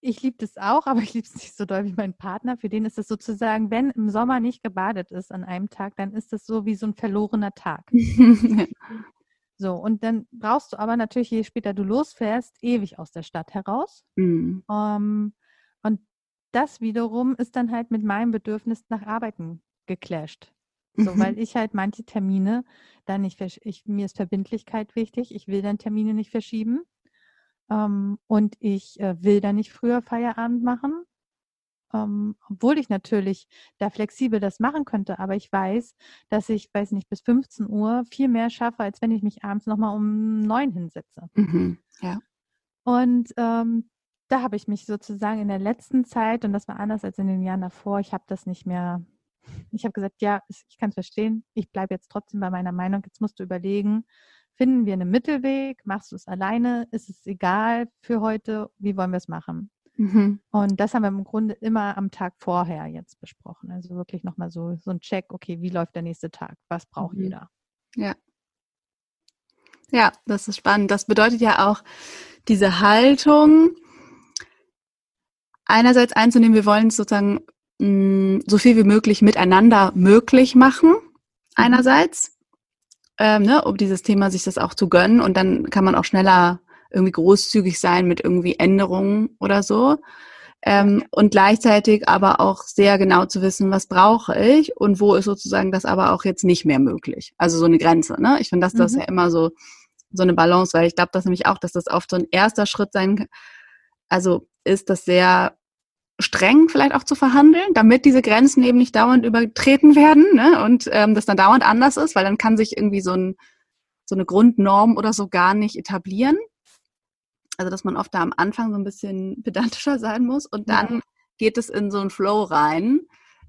ich liebe das auch, aber ich liebe es nicht so doll wie mein Partner. Für den ist es sozusagen, wenn im Sommer nicht gebadet ist an einem Tag, dann ist es so wie so ein verlorener Tag. so, und dann brauchst du aber natürlich, je später du losfährst, ewig aus der Stadt heraus. Mhm. Um, ähm, das wiederum ist dann halt mit meinem Bedürfnis nach Arbeiten geclasht. So, mhm. weil ich halt manche Termine dann nicht, ich, mir ist Verbindlichkeit wichtig, ich will dann Termine nicht verschieben. Ähm, und ich äh, will dann nicht früher Feierabend machen. Ähm, obwohl ich natürlich da flexibel das machen könnte, aber ich weiß, dass ich, weiß nicht, bis 15 Uhr viel mehr schaffe, als wenn ich mich abends nochmal um neun hinsetze. Mhm. Ja. Und ähm, da habe ich mich sozusagen in der letzten Zeit, und das war anders als in den Jahren davor, ich habe das nicht mehr, ich habe gesagt, ja, ich kann es verstehen, ich bleibe jetzt trotzdem bei meiner Meinung, jetzt musst du überlegen, finden wir einen Mittelweg, machst du es alleine, ist es egal für heute, wie wollen wir es machen? Mhm. Und das haben wir im Grunde immer am Tag vorher jetzt besprochen. Also wirklich nochmal so, so ein Check, okay, wie läuft der nächste Tag? Was braucht mhm. jeder? Ja. Ja, das ist spannend. Das bedeutet ja auch diese Haltung, einerseits einzunehmen, wir wollen sozusagen mh, mm, so viel wie möglich miteinander möglich machen, mhm. einerseits, ähm, ne, um dieses Thema sich das auch zu gönnen und dann kann man auch schneller irgendwie großzügig sein mit irgendwie Änderungen oder so. Ähm, und gleichzeitig aber auch sehr genau zu wissen, was brauche ich und wo ist sozusagen das aber auch jetzt nicht mehr möglich. Also so eine Grenze. Ne? Ich finde, dass das mhm. ja immer so so eine Balance, weil ich glaube, dass nämlich auch, dass das oft so ein erster Schritt sein kann. Also ist das sehr streng vielleicht auch zu verhandeln, damit diese Grenzen eben nicht dauernd übertreten werden ne? und ähm, das dann dauernd anders ist, weil dann kann sich irgendwie so, ein, so eine Grundnorm oder so gar nicht etablieren. Also dass man oft da am Anfang so ein bisschen pedantischer sein muss und dann ja. geht es in so einen Flow rein.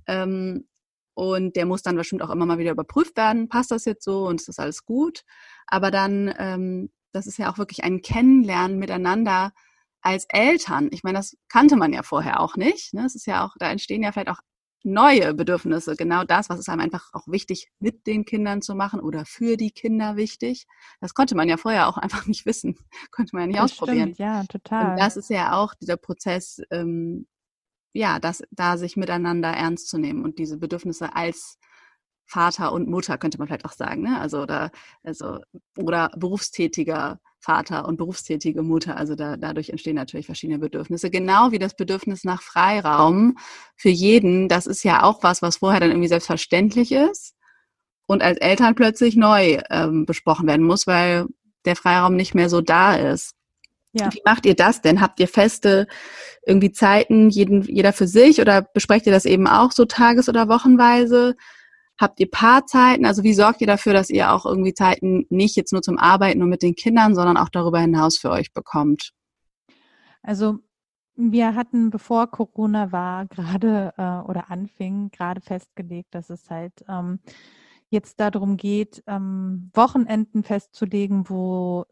Ähm, und der muss dann bestimmt auch immer mal wieder überprüft werden, passt das jetzt so und ist das alles gut. Aber dann, ähm, das ist ja auch wirklich ein Kennenlernen miteinander, als Eltern, ich meine, das kannte man ja vorher auch nicht. Ne? Es ist ja auch, da entstehen ja vielleicht auch neue Bedürfnisse. Genau das, was ist einem einfach auch wichtig, mit den Kindern zu machen oder für die Kinder wichtig. Das konnte man ja vorher auch einfach nicht wissen, konnte man ja nicht das ausprobieren. Stimmt, ja, total. Und das ist ja auch dieser Prozess, ähm, ja, das, da sich miteinander ernst zu nehmen und diese Bedürfnisse als Vater und Mutter, könnte man vielleicht auch sagen, ne? Also oder also oder berufstätiger Vater und berufstätige Mutter. Also da, dadurch entstehen natürlich verschiedene Bedürfnisse. Genau wie das Bedürfnis nach Freiraum für jeden. Das ist ja auch was, was vorher dann irgendwie selbstverständlich ist und als Eltern plötzlich neu ähm, besprochen werden muss, weil der Freiraum nicht mehr so da ist. Ja. Wie macht ihr das denn? Habt ihr feste irgendwie Zeiten, jeden, jeder für sich oder besprecht ihr das eben auch so tages- oder wochenweise? Habt ihr Paarzeiten? Also wie sorgt ihr dafür, dass ihr auch irgendwie Zeiten nicht jetzt nur zum Arbeiten und mit den Kindern, sondern auch darüber hinaus für euch bekommt? Also wir hatten, bevor Corona war, gerade äh, oder anfing, gerade festgelegt, dass es halt ähm, jetzt darum geht, ähm, Wochenenden festzulegen, wo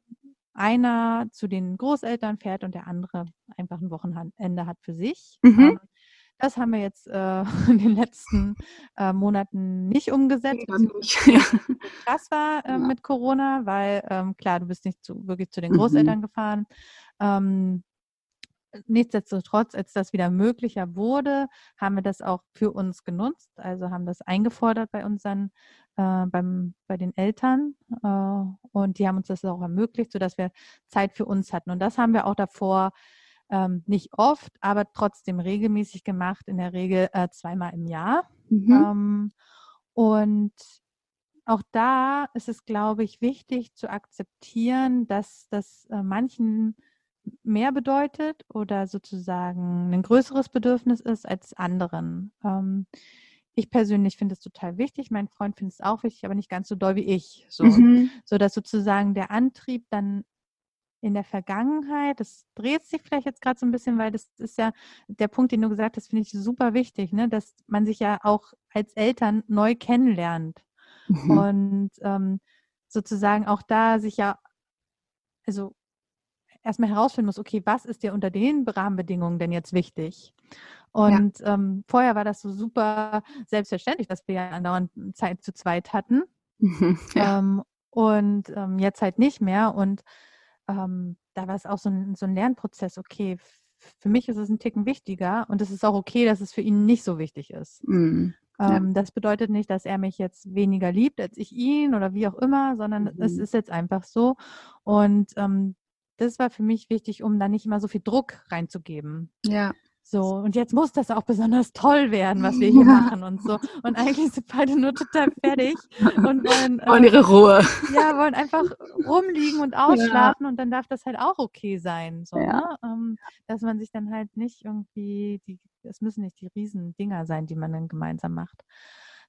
einer zu den Großeltern fährt und der andere einfach ein Wochenende hat für sich. Mhm. Ähm, das haben wir jetzt äh, in den letzten äh, Monaten nicht umgesetzt. Ja. Krass war äh, ja. mit Corona, weil ähm, klar, du bist nicht zu, wirklich zu den mhm. Großeltern mhm. gefahren. Ähm, nichtsdestotrotz, als das wieder möglicher wurde, haben wir das auch für uns genutzt. Also haben das eingefordert bei unseren, äh, beim, bei den Eltern. Äh, und die haben uns das auch ermöglicht, sodass wir Zeit für uns hatten. Und das haben wir auch davor ähm, nicht oft, aber trotzdem regelmäßig gemacht, in der Regel äh, zweimal im Jahr. Mhm. Ähm, und auch da ist es, glaube ich, wichtig zu akzeptieren, dass das äh, manchen mehr bedeutet oder sozusagen ein größeres Bedürfnis ist als anderen. Ähm, ich persönlich finde es total wichtig, mein Freund findet es auch wichtig, aber nicht ganz so doll wie ich. So, mhm. so dass sozusagen der Antrieb dann in der Vergangenheit, das dreht sich vielleicht jetzt gerade so ein bisschen, weil das ist ja der Punkt, den du gesagt hast, finde ich super wichtig, ne? dass man sich ja auch als Eltern neu kennenlernt. Mhm. Und ähm, sozusagen auch da sich ja, also erstmal herausfinden muss, okay, was ist dir unter den Rahmenbedingungen denn jetzt wichtig? Und ja. ähm, vorher war das so super selbstverständlich, dass wir ja andauernd Zeit zu zweit hatten. Mhm, ja. Ähm, und ähm, jetzt halt nicht mehr. Und ähm, da war es auch so ein, so ein Lernprozess, okay, für mich ist es ein Ticken wichtiger und es ist auch okay, dass es für ihn nicht so wichtig ist. Mhm. Ja. Ähm, das bedeutet nicht, dass er mich jetzt weniger liebt als ich ihn oder wie auch immer, sondern mhm. es ist jetzt einfach so. Und ähm, das war für mich wichtig, um da nicht immer so viel Druck reinzugeben. Ja. So, und jetzt muss das auch besonders toll werden, was wir hier ja. machen und so. Und eigentlich sind beide nur total fertig und wollen, wollen ihre Ruhe. Ja, wollen einfach rumliegen und ausschlafen ja. und dann darf das halt auch okay sein. So, ja. ne? ähm, dass man sich dann halt nicht irgendwie, die, es müssen nicht die riesen Dinger sein, die man dann gemeinsam macht.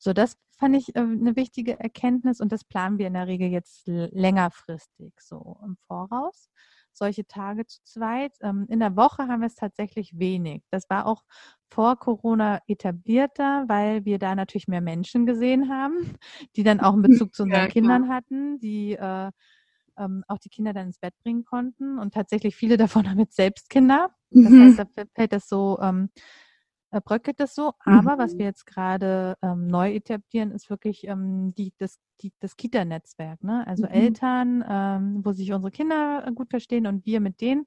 So, das fand ich äh, eine wichtige Erkenntnis und das planen wir in der Regel jetzt längerfristig so im Voraus solche Tage zu zweit. Ähm, in der Woche haben wir es tatsächlich wenig. Das war auch vor Corona etablierter, weil wir da natürlich mehr Menschen gesehen haben, die dann auch einen Bezug zu unseren ja, Kindern hatten, die äh, ähm, auch die Kinder dann ins Bett bringen konnten. Und tatsächlich viele davon haben jetzt selbst Kinder. Das mhm. heißt, da fällt das so ähm, äh, bröckelt das so. Aber mhm. was wir jetzt gerade ähm, neu etablieren, ist wirklich ähm, die, das, die, das Kita-Netzwerk. Ne? Also mhm. Eltern, ähm, wo sich unsere Kinder äh, gut verstehen und wir mit denen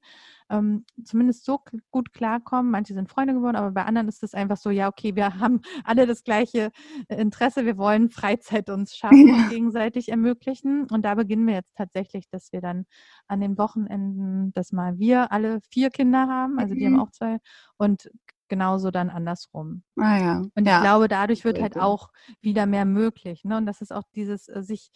ähm, zumindest so gut klarkommen. Manche sind Freunde geworden, aber bei anderen ist es einfach so, ja, okay, wir haben alle das gleiche äh, Interesse. Wir wollen Freizeit uns schaffen und gegenseitig ermöglichen. Und da beginnen wir jetzt tatsächlich, dass wir dann an den Wochenenden, dass mal wir alle vier Kinder haben, also die haben mhm. auch zwei und genauso dann andersrum. Ah ja. Und ich glaube, dadurch wird halt auch wieder mehr möglich. Ne? Und das ist auch dieses äh, sich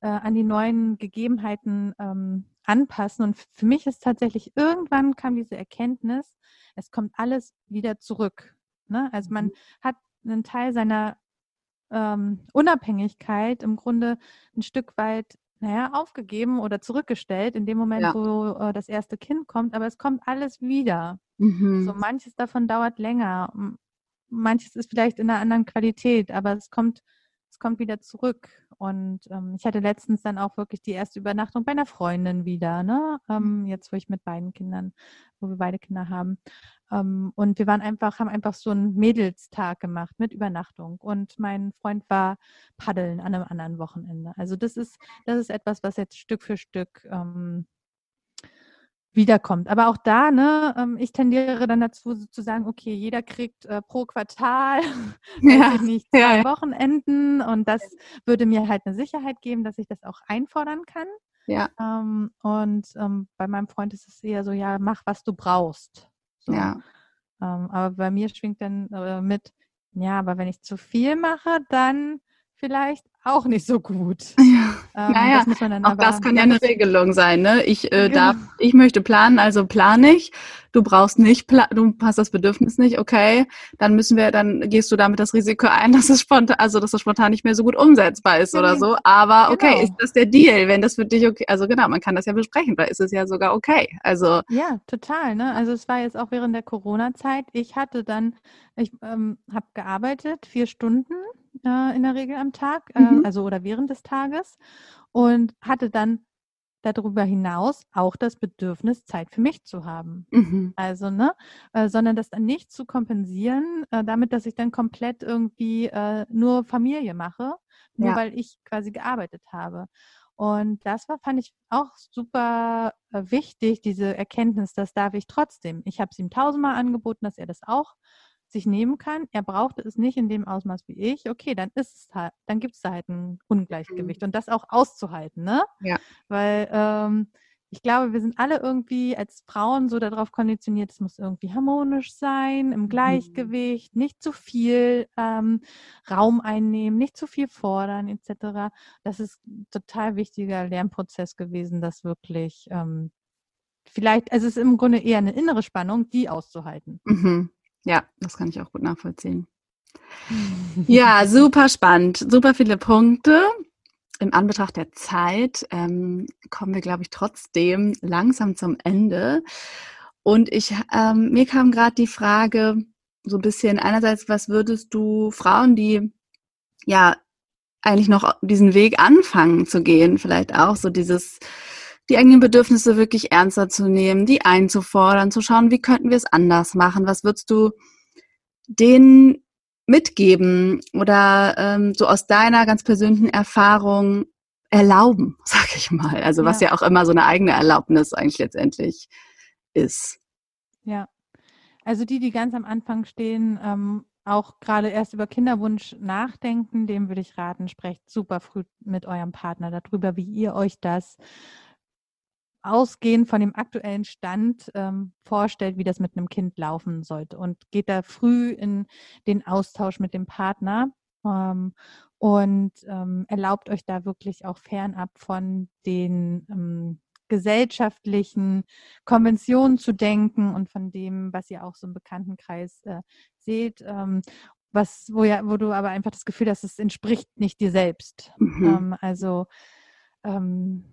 äh, an die neuen Gegebenheiten ähm, anpassen. Und für mich ist tatsächlich, irgendwann kam diese Erkenntnis, es kommt alles wieder zurück. Ne? Also man mhm. hat einen Teil seiner ähm, Unabhängigkeit im Grunde ein Stück weit naja, aufgegeben oder zurückgestellt in dem Moment, ja. wo äh, das erste Kind kommt, aber es kommt alles wieder. Mhm. So manches davon dauert länger, manches ist vielleicht in einer anderen Qualität, aber es kommt, es kommt wieder zurück. Und ähm, ich hatte letztens dann auch wirklich die erste Übernachtung bei einer Freundin wieder, ne? Ähm, jetzt, wo ich mit beiden Kindern, wo wir beide Kinder haben. Ähm, und wir waren einfach, haben einfach so einen Mädelstag gemacht mit Übernachtung. Und mein Freund war paddeln an einem anderen Wochenende. Also das ist, das ist etwas, was jetzt Stück für Stück ähm, wiederkommt. Aber auch da, ne, ähm, ich tendiere dann dazu zu sagen, okay, jeder kriegt äh, pro Quartal, ja, nicht, zwei ja, ja. Wochenenden und das würde mir halt eine Sicherheit geben, dass ich das auch einfordern kann. Ja. Ähm, und ähm, bei meinem Freund ist es eher so, ja, mach, was du brauchst. So. Ja. Ähm, aber bei mir schwingt dann äh, mit, ja, aber wenn ich zu viel mache, dann vielleicht auch nicht so gut. Ja. Ähm, naja, das auch das kann ja eine Regelung sein. Ne? Ich äh, genau. darf, ich möchte planen, also plane ich. Du brauchst nicht, du hast das Bedürfnis nicht, okay, dann müssen wir, dann gehst du damit das Risiko ein, dass es spontan, also dass es spontan nicht mehr so gut umsetzbar ist oder so. Aber okay, genau. ist das der Deal, wenn das für dich okay, also genau, man kann das ja besprechen, da ist es ja sogar okay. Also ja, total. Ne? Also es war jetzt auch während der Corona-Zeit. Ich hatte dann, ich ähm, habe gearbeitet vier Stunden äh, in der Regel am Tag, äh, mhm. also oder während des Tages und hatte dann darüber hinaus auch das Bedürfnis, Zeit für mich zu haben. Mhm. Also, ne, äh, sondern das dann nicht zu kompensieren, äh, damit, dass ich dann komplett irgendwie äh, nur Familie mache, nur ja. weil ich quasi gearbeitet habe. Und das war, fand ich auch super äh, wichtig, diese Erkenntnis, das darf ich trotzdem. Ich habe es ihm tausendmal angeboten, dass er das auch sich nehmen kann. Er brauchte es nicht in dem Ausmaß wie ich. Okay, dann ist es halt, dann gibt es da halt ein Ungleichgewicht mhm. und das auch auszuhalten, ne? Ja. Weil ähm, ich glaube, wir sind alle irgendwie als Frauen so darauf konditioniert, es muss irgendwie harmonisch sein, im mhm. Gleichgewicht, nicht zu viel ähm, Raum einnehmen, nicht zu viel fordern, etc. Das ist ein total wichtiger Lernprozess gewesen, das wirklich ähm, vielleicht, also es ist im Grunde eher eine innere Spannung, die auszuhalten. Mhm. Ja, das kann ich auch gut nachvollziehen. Ja, super spannend, super viele Punkte im Anbetracht der Zeit ähm, kommen wir, glaube ich, trotzdem langsam zum Ende. Und ich, ähm, mir kam gerade die Frage, so ein bisschen einerseits, was würdest du Frauen, die ja eigentlich noch diesen Weg anfangen zu gehen, vielleicht auch so dieses, die eigenen Bedürfnisse wirklich ernster zu nehmen, die einzufordern, zu schauen, wie könnten wir es anders machen? Was würdest du denen mitgeben oder ähm, so aus deiner ganz persönlichen Erfahrung erlauben, sag ich mal. Also was ja. ja auch immer so eine eigene Erlaubnis eigentlich letztendlich ist. Ja, also die, die ganz am Anfang stehen, ähm, auch gerade erst über Kinderwunsch nachdenken, dem würde ich raten, sprecht super früh mit eurem Partner darüber, wie ihr euch das ausgehend von dem aktuellen Stand ähm, vorstellt, wie das mit einem Kind laufen sollte und geht da früh in den Austausch mit dem Partner ähm, und ähm, erlaubt euch da wirklich auch fernab von den ähm, gesellschaftlichen Konventionen zu denken und von dem, was ihr auch so im Bekanntenkreis äh, seht, ähm, was, wo ja, wo du aber einfach das Gefühl hast, es entspricht nicht dir selbst. Mhm. Ähm, also ähm,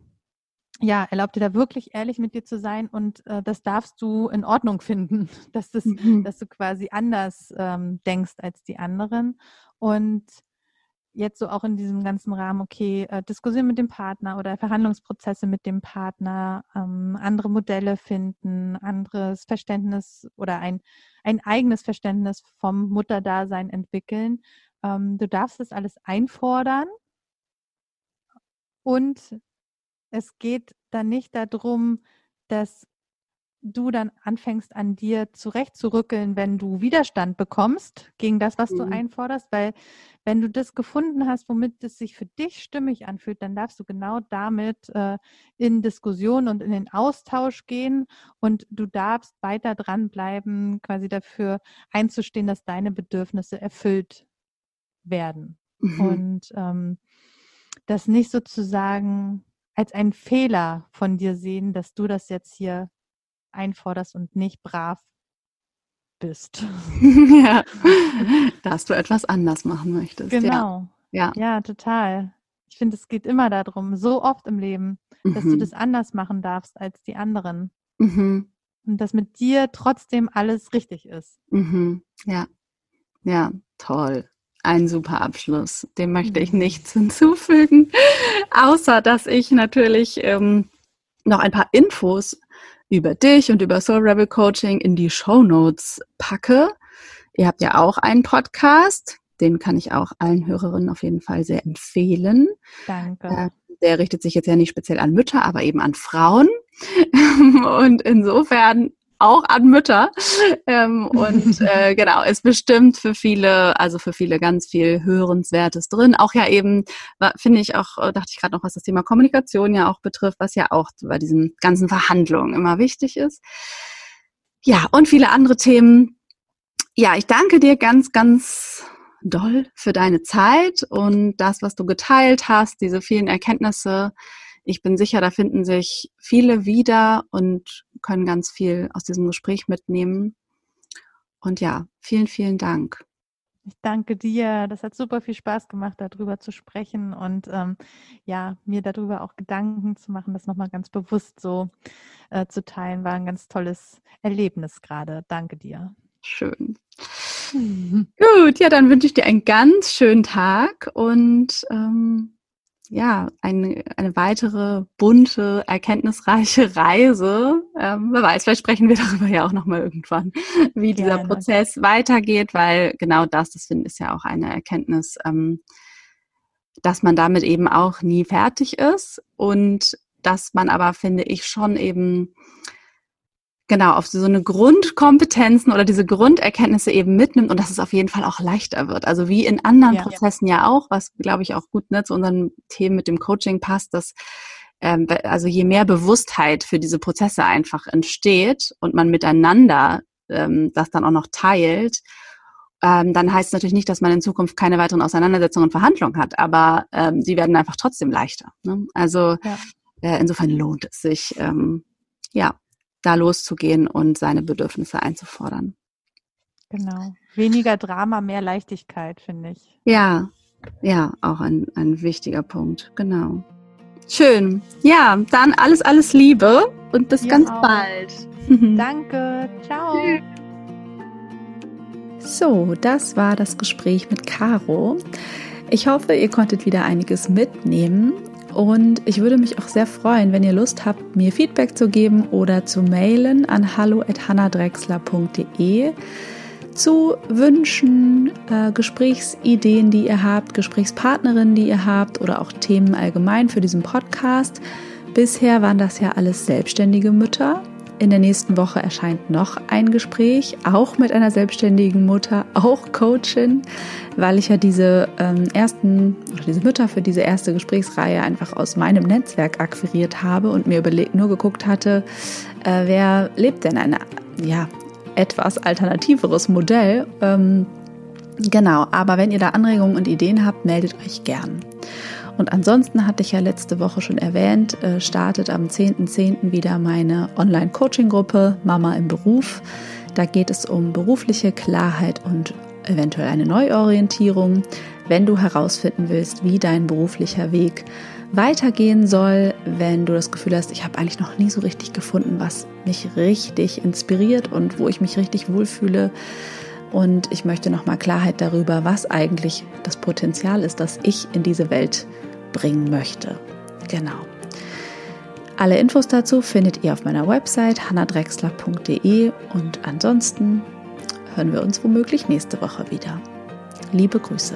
ja, erlaub dir da wirklich ehrlich mit dir zu sein und äh, das darfst du in Ordnung finden, dass, das, mhm. dass du quasi anders ähm, denkst als die anderen. Und jetzt so auch in diesem ganzen Rahmen, okay, äh, Diskussion mit dem Partner oder Verhandlungsprozesse mit dem Partner, ähm, andere Modelle finden, anderes Verständnis oder ein, ein eigenes Verständnis vom Mutterdasein entwickeln. Ähm, du darfst das alles einfordern und es geht dann nicht darum, dass du dann anfängst an dir zurechtzurückeln, wenn du Widerstand bekommst gegen das, was mhm. du einforderst, weil wenn du das gefunden hast, womit es sich für dich stimmig anfühlt, dann darfst du genau damit äh, in Diskussion und in den Austausch gehen und du darfst weiter dranbleiben, quasi dafür einzustehen, dass deine Bedürfnisse erfüllt werden mhm. und ähm, das nicht sozusagen als einen Fehler von dir sehen, dass du das jetzt hier einforderst und nicht brav bist. ja, dass du etwas anders machen möchtest. Genau. Ja, ja. ja total. Ich finde, es geht immer darum, so oft im Leben, dass mhm. du das anders machen darfst als die anderen. Mhm. Und dass mit dir trotzdem alles richtig ist. Mhm. Ja, ja, toll ein super Abschluss. Dem möchte ich mhm. nichts hinzufügen, außer dass ich natürlich ähm, noch ein paar Infos über dich und über Soul Rebel Coaching in die Show Notes packe. Ihr habt ja auch einen Podcast, den kann ich auch allen Hörerinnen auf jeden Fall sehr empfehlen. Danke. Äh, der richtet sich jetzt ja nicht speziell an Mütter, aber eben an Frauen. und insofern auch an Mütter. Ähm, und äh, genau, ist bestimmt für viele, also für viele ganz viel Hörenswertes drin. Auch ja eben, finde ich auch, äh, dachte ich gerade noch, was das Thema Kommunikation ja auch betrifft, was ja auch bei diesen ganzen Verhandlungen immer wichtig ist. Ja, und viele andere Themen. Ja, ich danke dir ganz, ganz doll für deine Zeit und das, was du geteilt hast, diese vielen Erkenntnisse. Ich bin sicher, da finden sich viele wieder und können ganz viel aus diesem Gespräch mitnehmen. Und ja, vielen, vielen Dank. Ich danke dir. Das hat super viel Spaß gemacht, darüber zu sprechen und ähm, ja, mir darüber auch Gedanken zu machen, das nochmal ganz bewusst so äh, zu teilen, war ein ganz tolles Erlebnis gerade. Danke dir. Schön. Gut, ja, dann wünsche ich dir einen ganz schönen Tag und ähm, ja, eine, eine weitere bunte, erkenntnisreiche Reise. Ähm, wer weiß, vielleicht sprechen wir darüber ja auch nochmal irgendwann, wie dieser Gerne. Prozess weitergeht, weil genau das, das finde ich, ist ja auch eine Erkenntnis, ähm, dass man damit eben auch nie fertig ist und dass man aber, finde ich, schon eben genau auf so eine Grundkompetenzen oder diese Grunderkenntnisse eben mitnimmt und dass es auf jeden Fall auch leichter wird. Also wie in anderen ja, Prozessen ja. ja auch, was glaube ich auch gut ne, zu unseren Themen mit dem Coaching passt, dass ähm, also je mehr Bewusstheit für diese Prozesse einfach entsteht und man miteinander ähm, das dann auch noch teilt, ähm, dann heißt es natürlich nicht, dass man in Zukunft keine weiteren Auseinandersetzungen und Verhandlungen hat, aber ähm, sie werden einfach trotzdem leichter. Ne? Also ja. äh, insofern lohnt es sich, ähm, ja, da loszugehen und seine Bedürfnisse einzufordern. Genau. Weniger Drama, mehr Leichtigkeit, finde ich. Ja, ja, auch ein, ein wichtiger Punkt. Genau. Schön. Ja, dann alles, alles Liebe und bis Wir ganz auch. bald. Danke. Ciao. So, das war das Gespräch mit Caro. Ich hoffe, ihr konntet wieder einiges mitnehmen und ich würde mich auch sehr freuen, wenn ihr Lust habt, mir Feedback zu geben oder zu mailen an hallo@hannadrexler.de zu Wünschen, äh, Gesprächsideen, die ihr habt, Gesprächspartnerinnen, die ihr habt oder auch Themen allgemein für diesen Podcast. Bisher waren das ja alles selbstständige Mütter. In der nächsten Woche erscheint noch ein Gespräch, auch mit einer selbstständigen Mutter, auch Coachin, weil ich ja diese ähm, ersten oder diese Mütter für diese erste Gesprächsreihe einfach aus meinem Netzwerk akquiriert habe und mir überlegt, nur geguckt hatte, äh, wer lebt denn eine ja, etwas alternativeres Modell. Ähm, genau, aber wenn ihr da Anregungen und Ideen habt, meldet euch gern. Und ansonsten hatte ich ja letzte Woche schon erwähnt, äh, startet am 10.10. .10. wieder meine Online-Coaching-Gruppe Mama im Beruf. Da geht es um berufliche Klarheit und eventuell eine Neuorientierung, wenn du herausfinden willst, wie dein beruflicher Weg weitergehen soll, wenn du das Gefühl hast, ich habe eigentlich noch nie so richtig gefunden, was mich richtig inspiriert und wo ich mich richtig wohlfühle. Und ich möchte nochmal Klarheit darüber, was eigentlich das Potenzial ist, das ich in diese Welt bringen möchte. Genau. Alle Infos dazu findet ihr auf meiner Website hannadrexler.de und ansonsten hören wir uns womöglich nächste Woche wieder. Liebe Grüße.